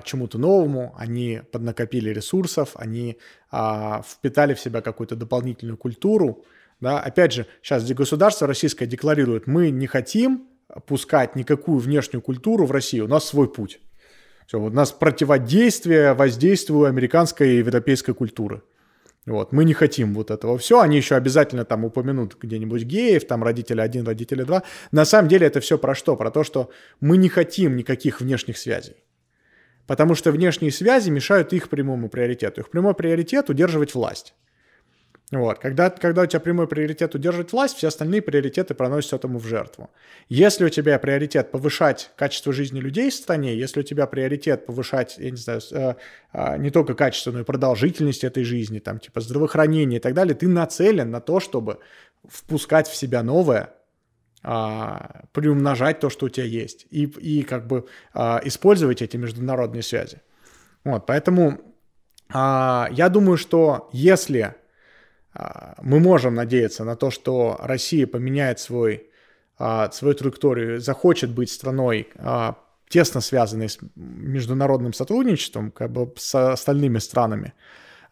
чему-то новому, они поднакопили ресурсов, они а, впитали в себя какую-то дополнительную культуру, да, опять же, сейчас государство российское декларирует, мы не хотим пускать никакую внешнюю культуру в Россию, у нас свой путь. Все, у нас противодействие воздействию американской и европейской культуры. Вот, мы не хотим вот этого все. Они еще обязательно там упомянут где-нибудь геев, там родители один, родители два. На самом деле это все про что? Про то, что мы не хотим никаких внешних связей. Потому что внешние связи мешают их прямому приоритету. Их прямой приоритет – удерживать власть. Вот. Когда, когда у тебя прямой приоритет удерживать власть, все остальные приоритеты проносятся этому в жертву. Если у тебя приоритет повышать качество жизни людей в стране, если у тебя приоритет повышать, я не знаю, э, э, не только качество, но и продолжительность этой жизни, там, типа здравоохранение и так далее, ты нацелен на то, чтобы впускать в себя новое, а, приумножать то, что у тебя есть, и, и как бы а, использовать эти международные связи. Вот, поэтому а, я думаю, что если а, мы можем надеяться на то, что Россия поменяет свой, а, свою траекторию, захочет быть страной, а, тесно связанной с международным сотрудничеством, как бы с остальными странами,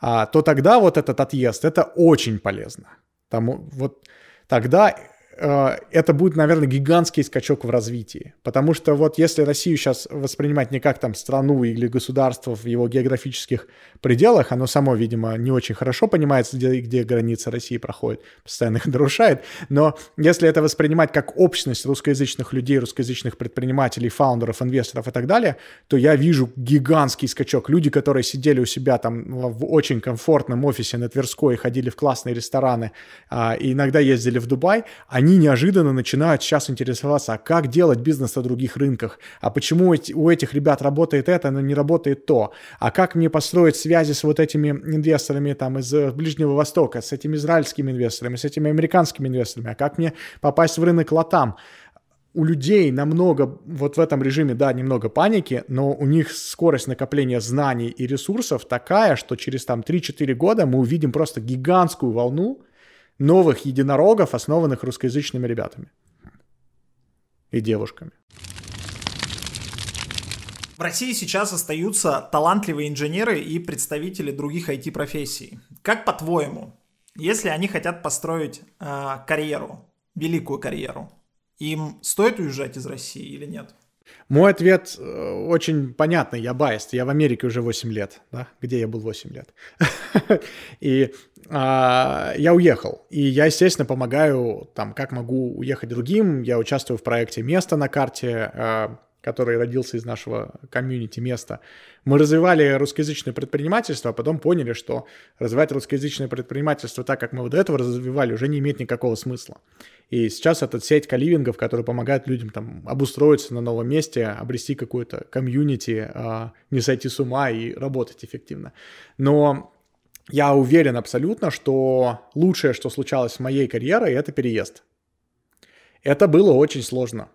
то тогда вот этот отъезд, это очень полезно. Там, вот тогда это будет, наверное, гигантский скачок в развитии. Потому что вот если Россию сейчас воспринимать не как там страну или государство в его географических пределах, оно само, видимо, не очень хорошо понимает, где, где границы России проходят, постоянно их нарушает. Но если это воспринимать как общность русскоязычных людей, русскоязычных предпринимателей, фаундеров, инвесторов и так далее, то я вижу гигантский скачок. Люди, которые сидели у себя там в очень комфортном офисе на Тверской, ходили в классные рестораны а, и иногда ездили в Дубай, они они неожиданно начинают сейчас интересоваться, а как делать бизнес на других рынках, а почему у этих ребят работает это, но не работает то, а как мне построить связи с вот этими инвесторами там из э, Ближнего Востока, с этими израильскими инвесторами, с этими американскими инвесторами, а как мне попасть в рынок латам, у людей намного, вот в этом режиме, да, немного паники, но у них скорость накопления знаний и ресурсов такая, что через там 3-4 года мы увидим просто гигантскую волну новых единорогов, основанных русскоязычными ребятами и девушками. В России сейчас остаются талантливые инженеры и представители других IT-профессий. Как по-твоему, если они хотят построить э, карьеру, великую карьеру, им стоит уезжать из России или нет? Мой ответ э, очень понятный, я байст. Я в Америке уже 8 лет, да, где я был 8 лет. И а, я уехал. И я, естественно, помогаю, там, как могу уехать другим. Я участвую в проекте «Место на карте», а, который родился из нашего комьюнити места. Мы развивали русскоязычное предпринимательство, а потом поняли, что развивать русскоязычное предпринимательство так, как мы вот до этого развивали, уже не имеет никакого смысла. И сейчас это сеть каливингов, которая помогает людям там обустроиться на новом месте, обрести какое-то комьюнити, а, не сойти с ума и работать эффективно. Но я уверен абсолютно, что лучшее, что случалось в моей карьере, это переезд. Это было очень сложно.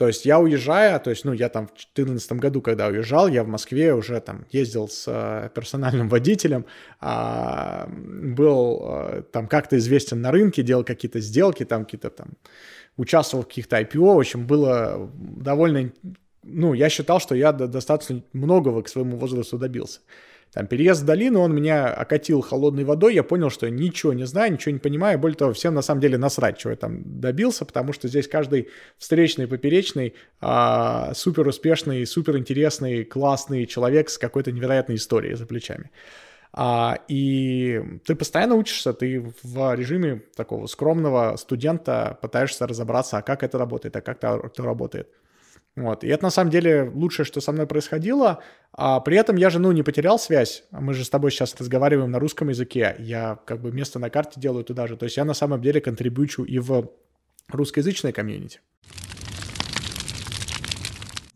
То есть я уезжая, то есть, ну, я там в 2014 году, когда уезжал, я в Москве уже там ездил с э, персональным водителем, а, был э, там как-то известен на рынке, делал какие-то сделки, там какие-то там, участвовал в каких-то IPO, в общем, было довольно, ну, я считал, что я достаточно многого к своему возрасту добился. Там переезд в долину, он меня окатил холодной водой, я понял, что я ничего не знаю, ничего не понимаю, более того, всем на самом деле насрать, чего я там добился, потому что здесь каждый встречный, поперечный, а, супер успешный, супер интересный, классный человек с какой-то невероятной историей за плечами. А, и ты постоянно учишься, ты в режиме такого скромного студента пытаешься разобраться, а как это работает, а как это работает. Вот. И это на самом деле лучшее, что со мной происходило. А при этом я же, ну, не потерял связь. Мы же с тобой сейчас разговариваем на русском языке. Я как бы место на карте делаю туда же. То есть я на самом деле контрибьючу и в русскоязычной комьюнити.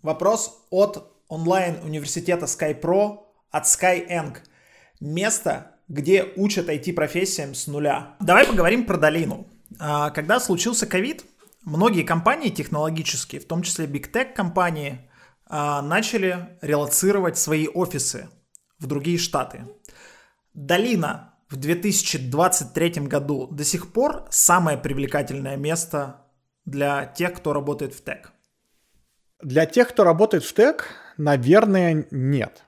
Вопрос от онлайн-университета SkyPro от SkyEng. Место, где учат IT-профессиям с нуля. Давай поговорим про долину. А, когда случился ковид, многие компании технологические, в том числе Big Tech компании, а, начали релацировать свои офисы в другие штаты. Долина в 2023 году до сих пор самое привлекательное место для тех, кто работает в тег. Для тех, кто работает в тег, наверное, нет.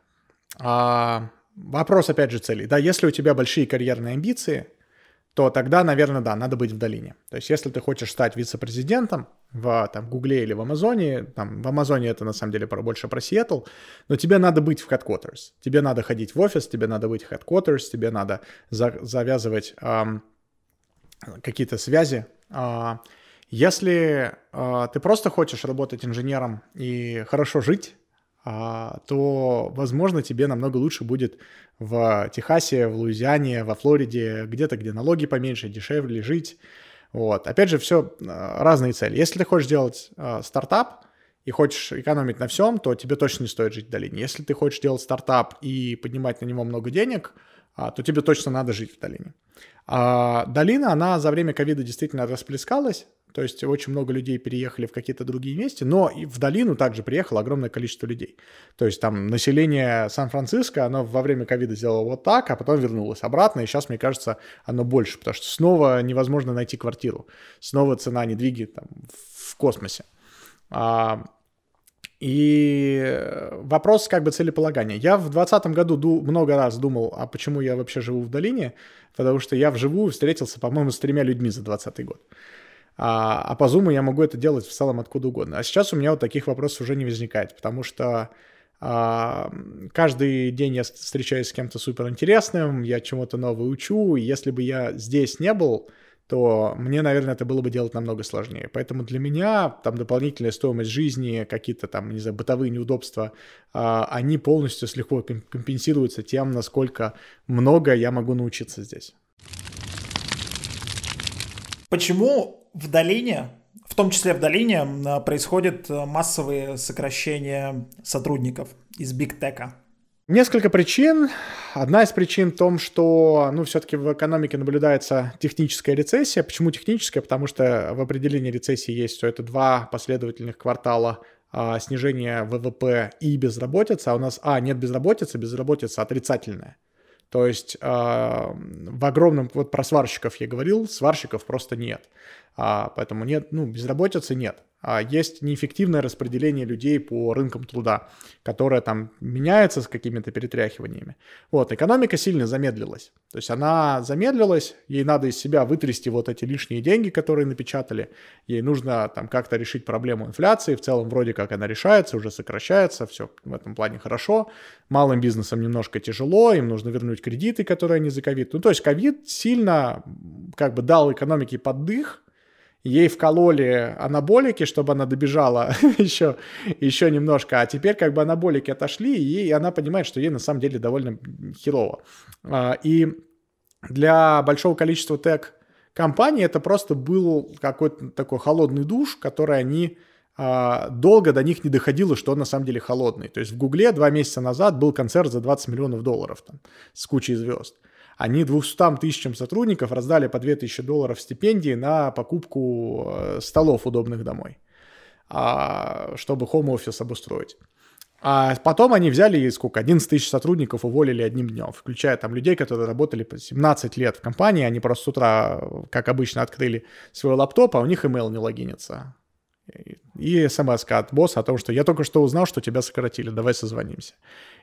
А, вопрос, опять же, целей. Да, если у тебя большие карьерные амбиции, то тогда, наверное, да, надо быть в долине. То есть, если ты хочешь стать вице-президентом в там, Гугле или в Амазоне, там, в Амазоне это на самом деле про, больше про Сиэтл, но тебе надо быть в headquarters. Тебе надо ходить в офис, тебе надо быть в headquarters, тебе надо за, завязывать эм, какие-то связи. Э, если э, ты просто хочешь работать инженером и хорошо жить, то, возможно, тебе намного лучше будет в Техасе, в Луизиане, во Флориде, где-то, где налоги поменьше, дешевле жить. Вот. Опять же, все а, разные цели. Если ты хочешь делать э, стартап и хочешь экономить на всем, то тебе точно не стоит жить в долине. Если ты хочешь делать стартап и поднимать на него много денег, то тебе точно надо жить в долине. А долина, она за время ковида действительно расплескалась, то есть очень много людей переехали в какие-то другие места, но и в долину также приехало огромное количество людей. То есть там население Сан-Франциско, оно во время ковида сделало вот так, а потом вернулось обратно, и сейчас, мне кажется, оно больше, потому что снова невозможно найти квартиру, снова цена недвиги там в космосе. А, и вопрос как бы целеполагания. Я в 2020 году ду- много раз думал, а почему я вообще живу в долине, потому что я вживую встретился, по-моему, с тремя людьми за 2020 год. А, а по Zoom я могу это делать в целом откуда угодно. А сейчас у меня вот таких вопросов уже не возникает, потому что а, каждый день я встречаюсь с кем-то суперинтересным, я чему-то новое учу, и если бы я здесь не был, то мне, наверное, это было бы делать намного сложнее. Поэтому для меня там дополнительная стоимость жизни, какие-то там, не знаю, бытовые неудобства, а, они полностью слегка компенсируются тем, насколько много я могу научиться здесь. Почему в долине, в том числе в долине, происходят э, массовые сокращения сотрудников из Tech. Несколько причин. Одна из причин в том, что, ну, все-таки в экономике наблюдается техническая рецессия. Почему техническая? Потому что в определении рецессии есть, что это два последовательных квартала а, снижения ВВП и безработица, а у нас, а, нет безработицы, безработица отрицательная. То есть э, в огромном, вот про сварщиков я говорил, сварщиков просто нет. А, поэтому нет, ну, безработицы нет. А есть неэффективное распределение людей по рынкам труда, которое там меняется с какими-то перетряхиваниями. Вот, экономика сильно замедлилась. То есть она замедлилась, ей надо из себя вытрясти вот эти лишние деньги, которые напечатали, ей нужно там как-то решить проблему инфляции, в целом вроде как она решается, уже сокращается, все в этом плане хорошо. Малым бизнесам немножко тяжело, им нужно вернуть кредиты, которые они за ковид. Ну, то есть ковид сильно как бы дал экономике поддых, ей вкололи анаболики, чтобы она добежала еще, еще немножко, а теперь как бы анаболики отошли, и она понимает, что ей на самом деле довольно херово. А, и для большого количества тег компаний это просто был какой-то такой холодный душ, который они а, долго до них не доходило, что он на самом деле холодный. То есть в Гугле два месяца назад был концерт за 20 миллионов долларов там, с кучей звезд. Они 200 тысячам сотрудников раздали по 2000 долларов стипендии на покупку э, столов удобных домой, а, чтобы home офис обустроить. А потом они взяли, сколько, 11 тысяч сотрудников уволили одним днем, включая там людей, которые работали по 17 лет в компании, они просто с утра, как обычно, открыли свой лаптоп, а у них email не логинится. И смс от босса о том, что я только что узнал, что тебя сократили, давай созвонимся.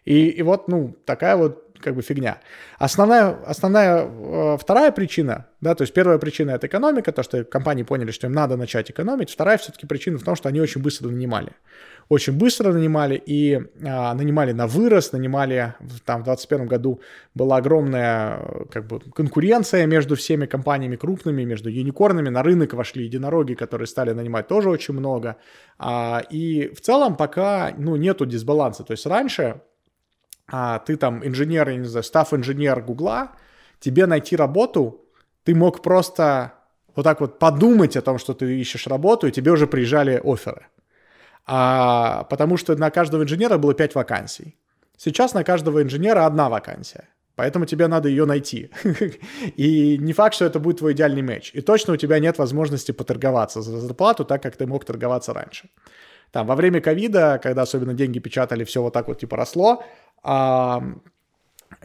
И, и вот, ну, такая вот как бы фигня. Основная, основная э, вторая причина, да, то есть первая причина это экономика, то, что компании поняли, что им надо начать экономить. Вторая все-таки причина в том, что они очень быстро нанимали. Очень быстро нанимали и а, нанимали на вырос, нанимали, там в 2021 году была огромная как бы конкуренция между всеми компаниями крупными, между юникорнами, на рынок вошли единороги, которые стали нанимать тоже очень много. А, и в целом пока, ну, нету дисбаланса. То есть раньше а, ты там инженер, я не знаю, став-инженер Гугла, тебе найти работу, ты мог просто вот так вот подумать о том, что ты ищешь работу, и тебе уже приезжали оферы. А, потому что на каждого инженера было 5 вакансий. Сейчас на каждого инженера одна вакансия. Поэтому тебе надо ее найти. И не факт, что это будет твой идеальный матч. И точно у тебя нет возможности поторговаться за зарплату так, как ты мог торговаться раньше. Там, во время ковида, когда особенно деньги печатали, все вот так вот типа росло, а,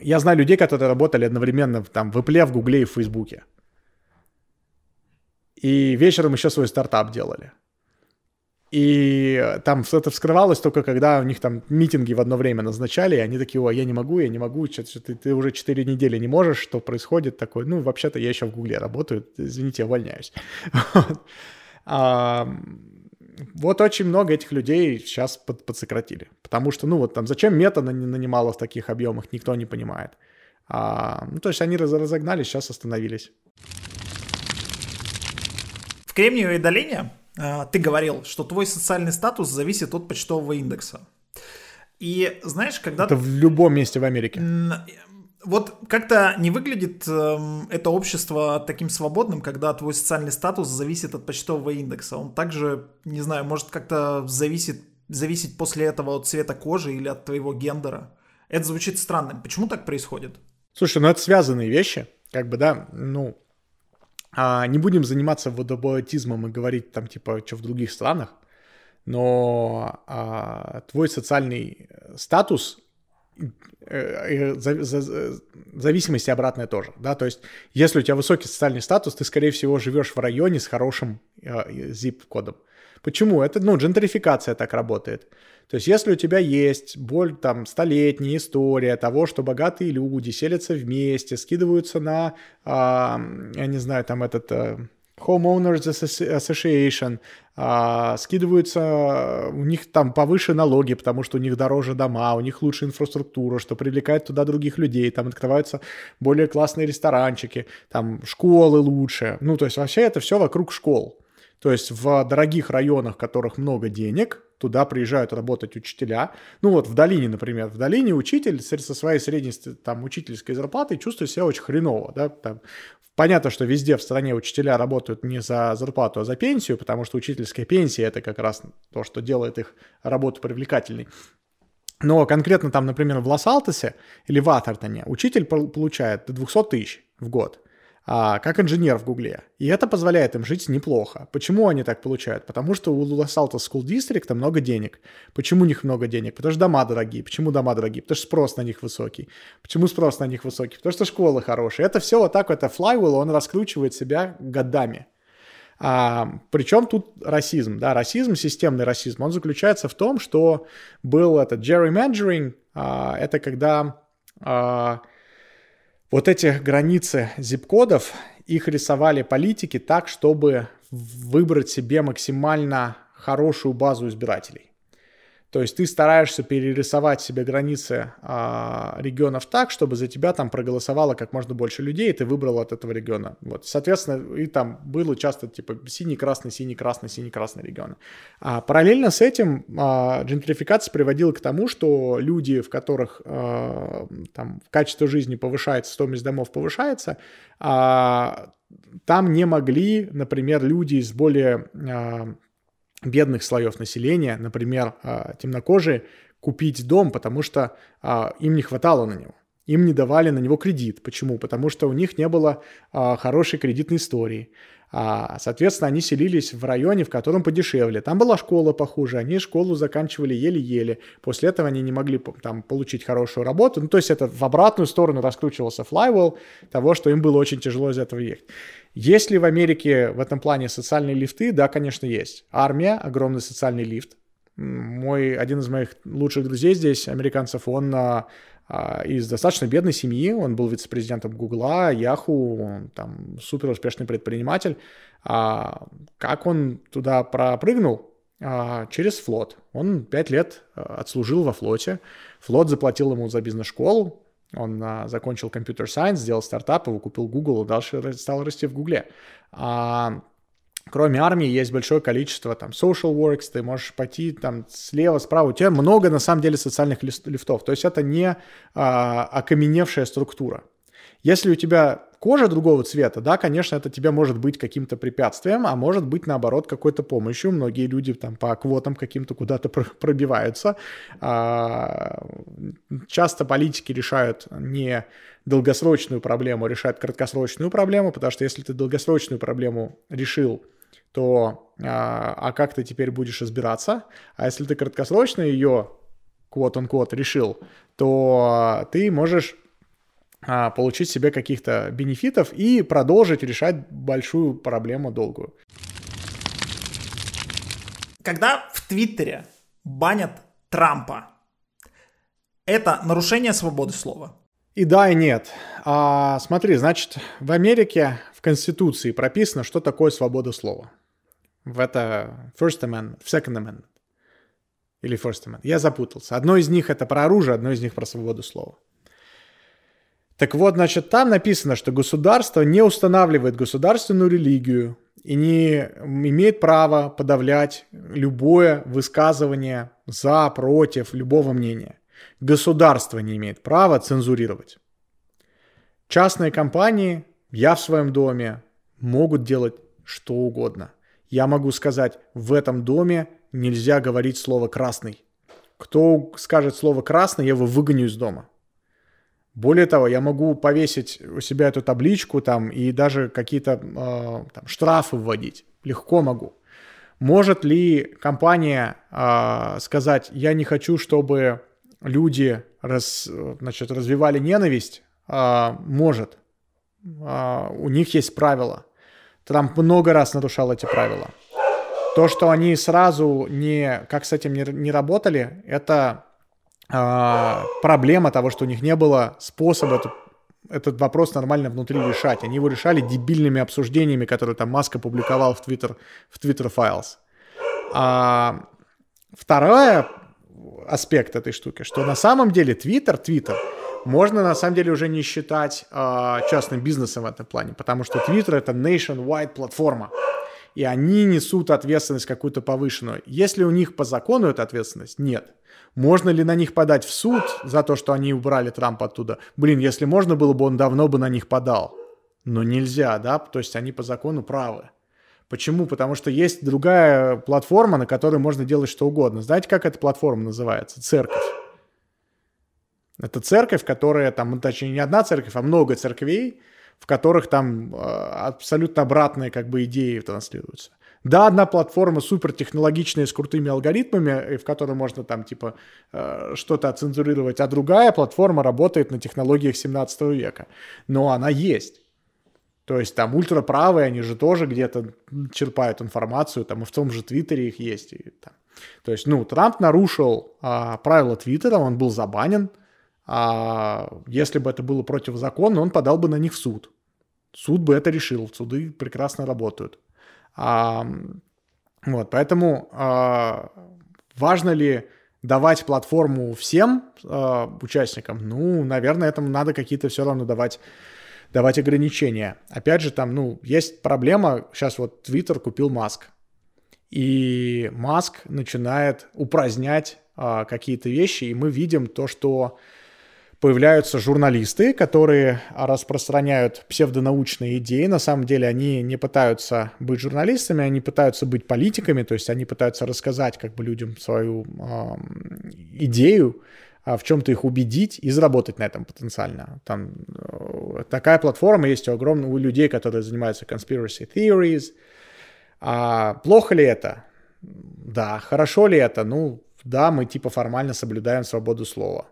я знаю людей, которые работали одновременно там, в Apple, в Гугле и в Фейсбуке. И вечером еще свой стартап делали. И там это вскрывалось только когда у них там митинги в одно время назначали, и они такие, о, я не могу, я не могу, ты, ты уже 4 недели не можешь, что происходит такое. Ну, вообще-то я еще в Гугле работаю, извините, я увольняюсь. очень много этих людей сейчас под, подсократили. Потому что, ну вот там, зачем мета нанимала в таких объемах, никто не понимает. А, ну, то есть они разогнались, сейчас остановились. В Кремниевой долине а, ты говорил, что твой социальный статус зависит от почтового индекса. И знаешь, когда... Это в любом месте в Америке. Вот как-то не выглядит э, это общество таким свободным, когда твой социальный статус зависит от почтового индекса. Он также, не знаю, может как-то зависит, зависеть после этого от цвета кожи или от твоего гендера. Это звучит странным. Почему так происходит? Слушай, ну это связанные вещи. Как бы, да, ну, а, не будем заниматься водобоатизмом и говорить там, типа, что в других странах, но а, твой социальный статус зависимости обратная тоже, да, то есть если у тебя высокий социальный статус, ты, скорее всего, живешь в районе с хорошим э, zip-кодом. Почему? Это, ну, джентрификация так работает. То есть если у тебя есть боль, там, столетняя история того, что богатые люди селятся вместе, скидываются на, я не знаю, там этот... Homeowners Association, а, скидываются, у них там повыше налоги, потому что у них дороже дома, у них лучше инфраструктура, что привлекает туда других людей, там открываются более классные ресторанчики, там школы лучше. Ну, то есть вообще это все вокруг школ. То есть в дорогих районах, в которых много денег, туда приезжают работать учителя. Ну вот в долине, например, в долине учитель со своей средней там учительской зарплатой чувствует себя очень хреново, да, там, Понятно, что везде в стране учителя работают не за зарплату, а за пенсию, потому что учительская пенсия это как раз то, что делает их работу привлекательной. Но конкретно там, например, в Лос-Алтосе или в Атертоне учитель получает до 200 тысяч в год а, как инженер в Гугле. И это позволяет им жить неплохо. Почему они так получают? Потому что у Altos School District много денег. Почему у них много денег? Потому что дома дорогие. Почему дома дорогие? Потому что спрос на них высокий. Почему спрос на них высокий? Потому что школы хорошие. Это все вот так, это flywheel, он раскручивает себя годами. А, причем тут расизм, да, расизм, системный расизм, он заключается в том, что был этот gerrymandering, а, это когда а, вот эти границы zip-кодов, их рисовали политики так, чтобы выбрать себе максимально хорошую базу избирателей. То есть ты стараешься перерисовать себе границы а, регионов так, чтобы за тебя там проголосовало как можно больше людей, и ты выбрал от этого региона. Вот, соответственно, и там было часто типа синий-красный, синий-красный, синий-красный регион. А, параллельно с этим а, джентрификация приводила к тому, что люди, в которых а, там качество жизни повышается, стоимость домов повышается, а, там не могли, например, люди из более а, бедных слоев населения, например, а, темнокожие, купить дом, потому что а, им не хватало на него. Им не давали на него кредит. Почему? Потому что у них не было а, хорошей кредитной истории. Соответственно, они селились в районе, в котором подешевле. Там была школа похуже, они школу заканчивали еле-еле. После этого они не могли там получить хорошую работу. Ну, то есть это в обратную сторону раскручивался flywheel того, что им было очень тяжело из этого ехать. Есть ли в Америке в этом плане социальные лифты? Да, конечно, есть. Армия – огромный социальный лифт. Мой, один из моих лучших друзей здесь, американцев, он а, а, из достаточно бедной семьи, он был вице-президентом Гугла, Яху, там супер успешный предприниматель. А, как он туда пропрыгнул? А, через флот. Он пять лет а, отслужил во флоте. Флот заплатил ему за бизнес-школу, он а, закончил компьютер сайенс, сделал стартап, его купил Google и дальше стал расти в Гугле. А, кроме армии есть большое количество там social works, ты можешь пойти там слева, справа, у тебя много на самом деле социальных лифтов, то есть это не а, окаменевшая структура. Если у тебя кожа другого цвета, да, конечно, это тебе может быть каким-то препятствием, а может быть, наоборот, какой-то помощью. Многие люди там по квотам каким-то куда-то пробиваются. А, часто политики решают не долгосрочную проблему, решать краткосрочную проблему, потому что если ты долгосрочную проблему решил, то а, а как ты теперь будешь разбираться? А если ты краткосрочно ее, квот-он-квот, решил, то ты можешь а, получить себе каких-то бенефитов и продолжить решать большую проблему долгую. Когда в Твиттере банят Трампа, это нарушение свободы слова? И да, и нет. А, смотри, значит, в Америке в Конституции прописано, что такое свобода слова. В это First Amendment, Second Amendment. Или First Amendment. Я запутался. Одно из них это про оружие, одно из них про свободу слова. Так вот, значит, там написано, что государство не устанавливает государственную религию и не имеет права подавлять любое высказывание за, против любого мнения. Государство не имеет права цензурировать. Частные компании, я в своем доме, могут делать что угодно. Я могу сказать, в этом доме нельзя говорить слово «красный». Кто скажет слово «красный», я его выгоню из дома. Более того, я могу повесить у себя эту табличку там и даже какие-то э, там, штрафы вводить. Легко могу. Может ли компания э, сказать, я не хочу, чтобы люди раз, значит, развивали ненависть? Э, может. Э, у них есть правила. Трамп много раз нарушал эти правила. То, что они сразу не, как с этим не, не работали, это а, проблема того, что у них не было способа эту, этот вопрос нормально внутри решать. Они его решали дебильными обсуждениями, которые там Маска публиковал в Twitter, в Twitter Files. А, второй аспект этой штуки, что на самом деле Twitter, Twitter, можно на самом деле уже не считать а, частным бизнесом в этом плане, потому что Twitter это nationwide платформа и они несут ответственность какую-то повышенную. Если у них по закону эта ответственность, нет. Можно ли на них подать в суд за то, что они убрали Трампа оттуда? Блин, если можно было бы, он давно бы на них подал. Но нельзя, да, то есть они по закону правы. Почему? Потому что есть другая платформа, на которой можно делать что угодно. Знаете, как эта платформа называется? Церковь. Это церковь, которая там, точнее, не одна церковь, а много церквей, в которых там э, абсолютно обратные как бы идеи транслируются. Да, одна платформа супер технологичная с крутыми алгоритмами, в которой можно там типа э, что-то оцензурировать, а другая платформа работает на технологиях 17 века. Но она есть. То есть там ультраправые, они же тоже где-то черпают информацию, там и в том же Твиттере их есть. И, там. То есть, ну, Трамп нарушил а, правила Твиттера, он был забанен, а если бы это было против закона, он подал бы на них в суд. Суд бы это решил, суды прекрасно работают. Вот, поэтому а, важно ли давать платформу всем а, участникам? Ну, наверное, этому надо какие-то все равно давать давать ограничения. Опять же, там, ну, есть проблема, сейчас вот Twitter купил Маск, и Маск начинает упразднять а, какие-то вещи, и мы видим то, что появляются журналисты, которые распространяют псевдонаучные идеи. На самом деле они не пытаются быть журналистами, они пытаются быть политиками, то есть они пытаются рассказать как бы людям свою э, идею, а в чем-то их убедить и заработать на этом потенциально. Там э, такая платформа есть у огромных у людей, которые занимаются conspiracy theories. А плохо ли это? Да. Хорошо ли это? Ну, да, мы типа формально соблюдаем свободу слова.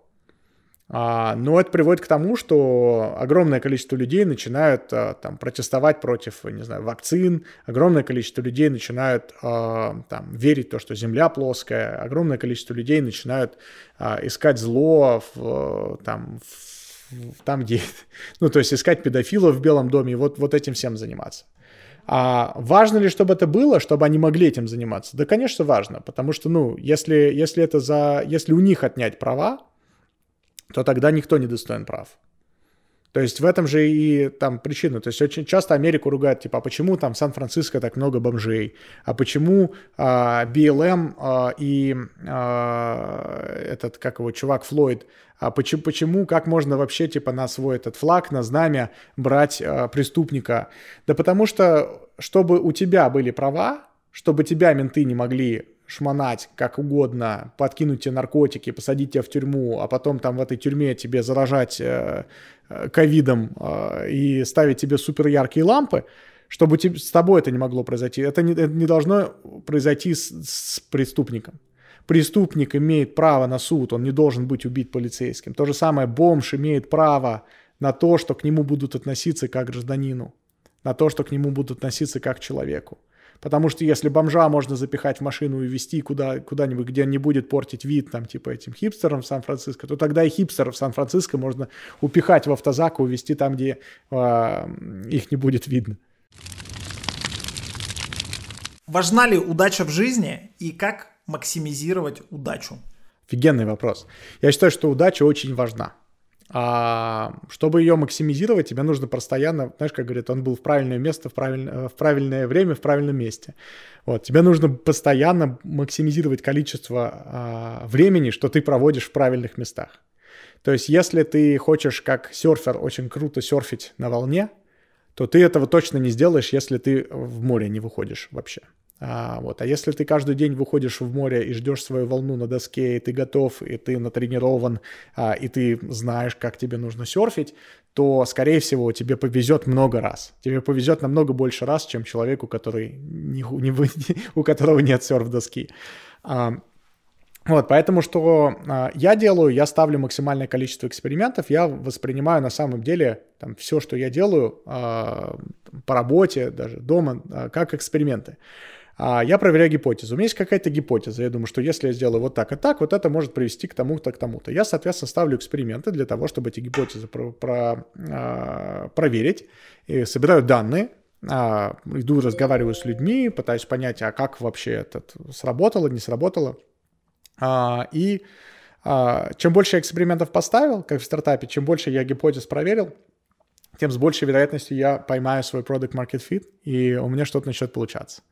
А, но это приводит к тому, что огромное количество людей начинают а, там, протестовать против, не знаю, вакцин, огромное количество людей начинают а, там, верить в то, что Земля плоская, огромное количество людей начинают искать зло в, там, в, там, где... Ну, то есть искать педофилов в Белом доме и вот, вот этим всем заниматься. А важно ли, чтобы это было, чтобы они могли этим заниматься? Да, конечно, важно, потому что, ну, если, если это за... Если у них отнять права, то тогда никто не достоин прав. То есть в этом же и там причина. То есть очень часто Америку ругают, типа, а почему там Сан-Франциско так много бомжей? А почему а, BLM а, и а, этот, как его, чувак Флойд, а почему, почему, как можно вообще, типа, на свой этот флаг, на знамя брать а, преступника? Да потому что, чтобы у тебя были права, чтобы тебя менты не могли шмонать как угодно, подкинуть тебе наркотики, посадить тебя в тюрьму, а потом там в этой тюрьме тебе заражать э, э, ковидом э, и ставить тебе супер яркие лампы, чтобы тебе, с тобой это не могло произойти. Это не, это не должно произойти с, с преступником. Преступник имеет право на суд, он не должен быть убит полицейским. То же самое бомж имеет право на то, что к нему будут относиться как гражданину, на то, что к нему будут относиться как к человеку. Потому что если бомжа можно запихать в машину и везти куда, куда-нибудь, где он не будет портить вид, там, типа этим хипстерам в Сан-Франциско, то тогда и хипстеров в Сан-Франциско можно упихать в автозак и увезти там, где э, их не будет видно. Важна ли удача в жизни и как максимизировать удачу? Офигенный вопрос. Я считаю, что удача очень важна. А чтобы ее максимизировать, тебе нужно постоянно, знаешь, как говорят, он был в правильное место, в, правиль... в правильное время, в правильном месте. Вот, тебе нужно постоянно максимизировать количество а, времени, что ты проводишь в правильных местах. То есть, если ты хочешь, как серфер, очень круто серфить на волне, то ты этого точно не сделаешь, если ты в море не выходишь вообще. А, вот. а если ты каждый день выходишь в море и ждешь свою волну на доске, и ты готов, и ты натренирован, а, и ты знаешь, как тебе нужно серфить, то, скорее всего, тебе повезет много раз. Тебе повезет намного больше раз, чем человеку, который не, не, у которого нет серф-доски. А, вот, поэтому что а, я делаю, я ставлю максимальное количество экспериментов, я воспринимаю на самом деле там, все, что я делаю а, по работе, даже дома, а, как эксперименты. А я проверяю гипотезу. У меня есть какая-то гипотеза. Я думаю, что если я сделаю вот так и так, вот это может привести к тому-то, к тому-то. Я, соответственно, ставлю эксперименты для того, чтобы эти гипотезы про, про, а, проверить. И собираю данные, а, иду, разговариваю с людьми, пытаюсь понять, а как вообще это сработало, не сработало. А, и чем больше я экспериментов поставил, как в стартапе, чем больше я гипотез проверил, тем с большей вероятностью я поймаю свой product market fit, и у меня что-то начнет получаться.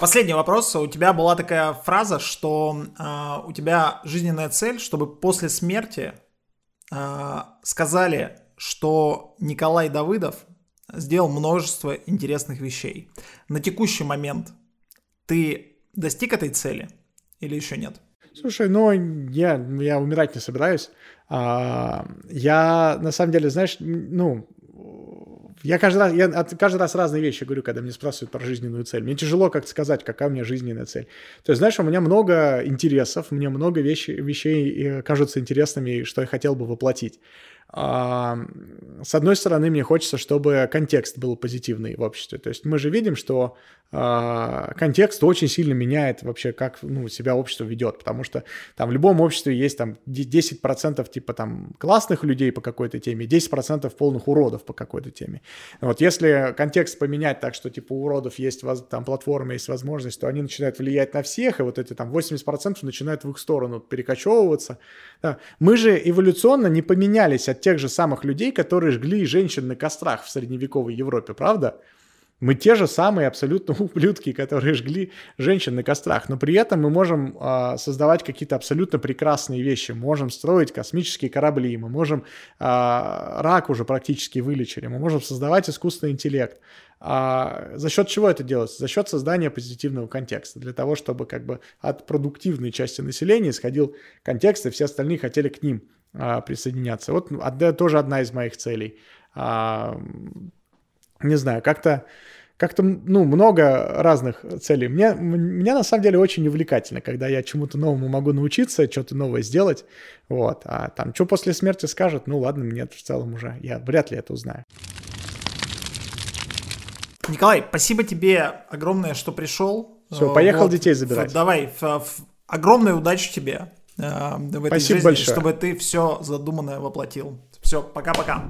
Последний вопрос. У тебя была такая фраза, что э, у тебя жизненная цель, чтобы после смерти э, сказали, что Николай Давыдов сделал множество интересных вещей. На текущий момент ты достиг этой цели или еще нет? Слушай, ну я, я умирать не собираюсь. А, я на самом деле, знаешь, ну я каждый раз, я каждый раз разные вещи говорю, когда меня спрашивают про жизненную цель. Мне тяжело как сказать, какая у меня жизненная цель. То есть, знаешь, у меня много интересов, мне много вещей, вещей кажутся интересными, что я хотел бы воплотить. С одной стороны, мне хочется, чтобы контекст был позитивный в обществе. То есть мы же видим, что а, контекст очень сильно меняет вообще, как ну, себя общество ведет, потому что там в любом обществе есть там 10% типа там классных людей по какой-то теме, 10% полных уродов по какой-то теме. Вот если контекст поменять так, что типа у уродов есть там платформа, есть возможность, то они начинают влиять на всех, и вот эти там 80% начинают в их сторону перекочевываться. Да. Мы же эволюционно не поменялись от тех же самых людей, которые жгли женщин на кострах в средневековой Европе, правда? Мы те же самые абсолютно ублюдки, которые жгли женщин на кострах, но при этом мы можем э, создавать какие-то абсолютно прекрасные вещи. Можем строить космические корабли, мы можем... Э, рак уже практически вылечили, мы можем создавать искусственный интеллект. А за счет чего это делается? За счет создания позитивного контекста. Для того, чтобы как бы от продуктивной части населения исходил контекст, и все остальные хотели к ним присоединяться. Вот одна, тоже одна из моих целей. А, не знаю, как-то как-то, ну, много разных целей. Мне, мне на самом деле очень увлекательно, когда я чему-то новому могу научиться, что-то новое сделать, вот. А там, что после смерти скажут, ну, ладно, мне в целом уже, я вряд ли это узнаю. Николай, спасибо тебе огромное, что пришел. Все, поехал вот, детей забирать. Давай, огромная удачи тебе в этой Спасибо жизни, большое. чтобы ты все задуманное воплотил. Все, пока-пока.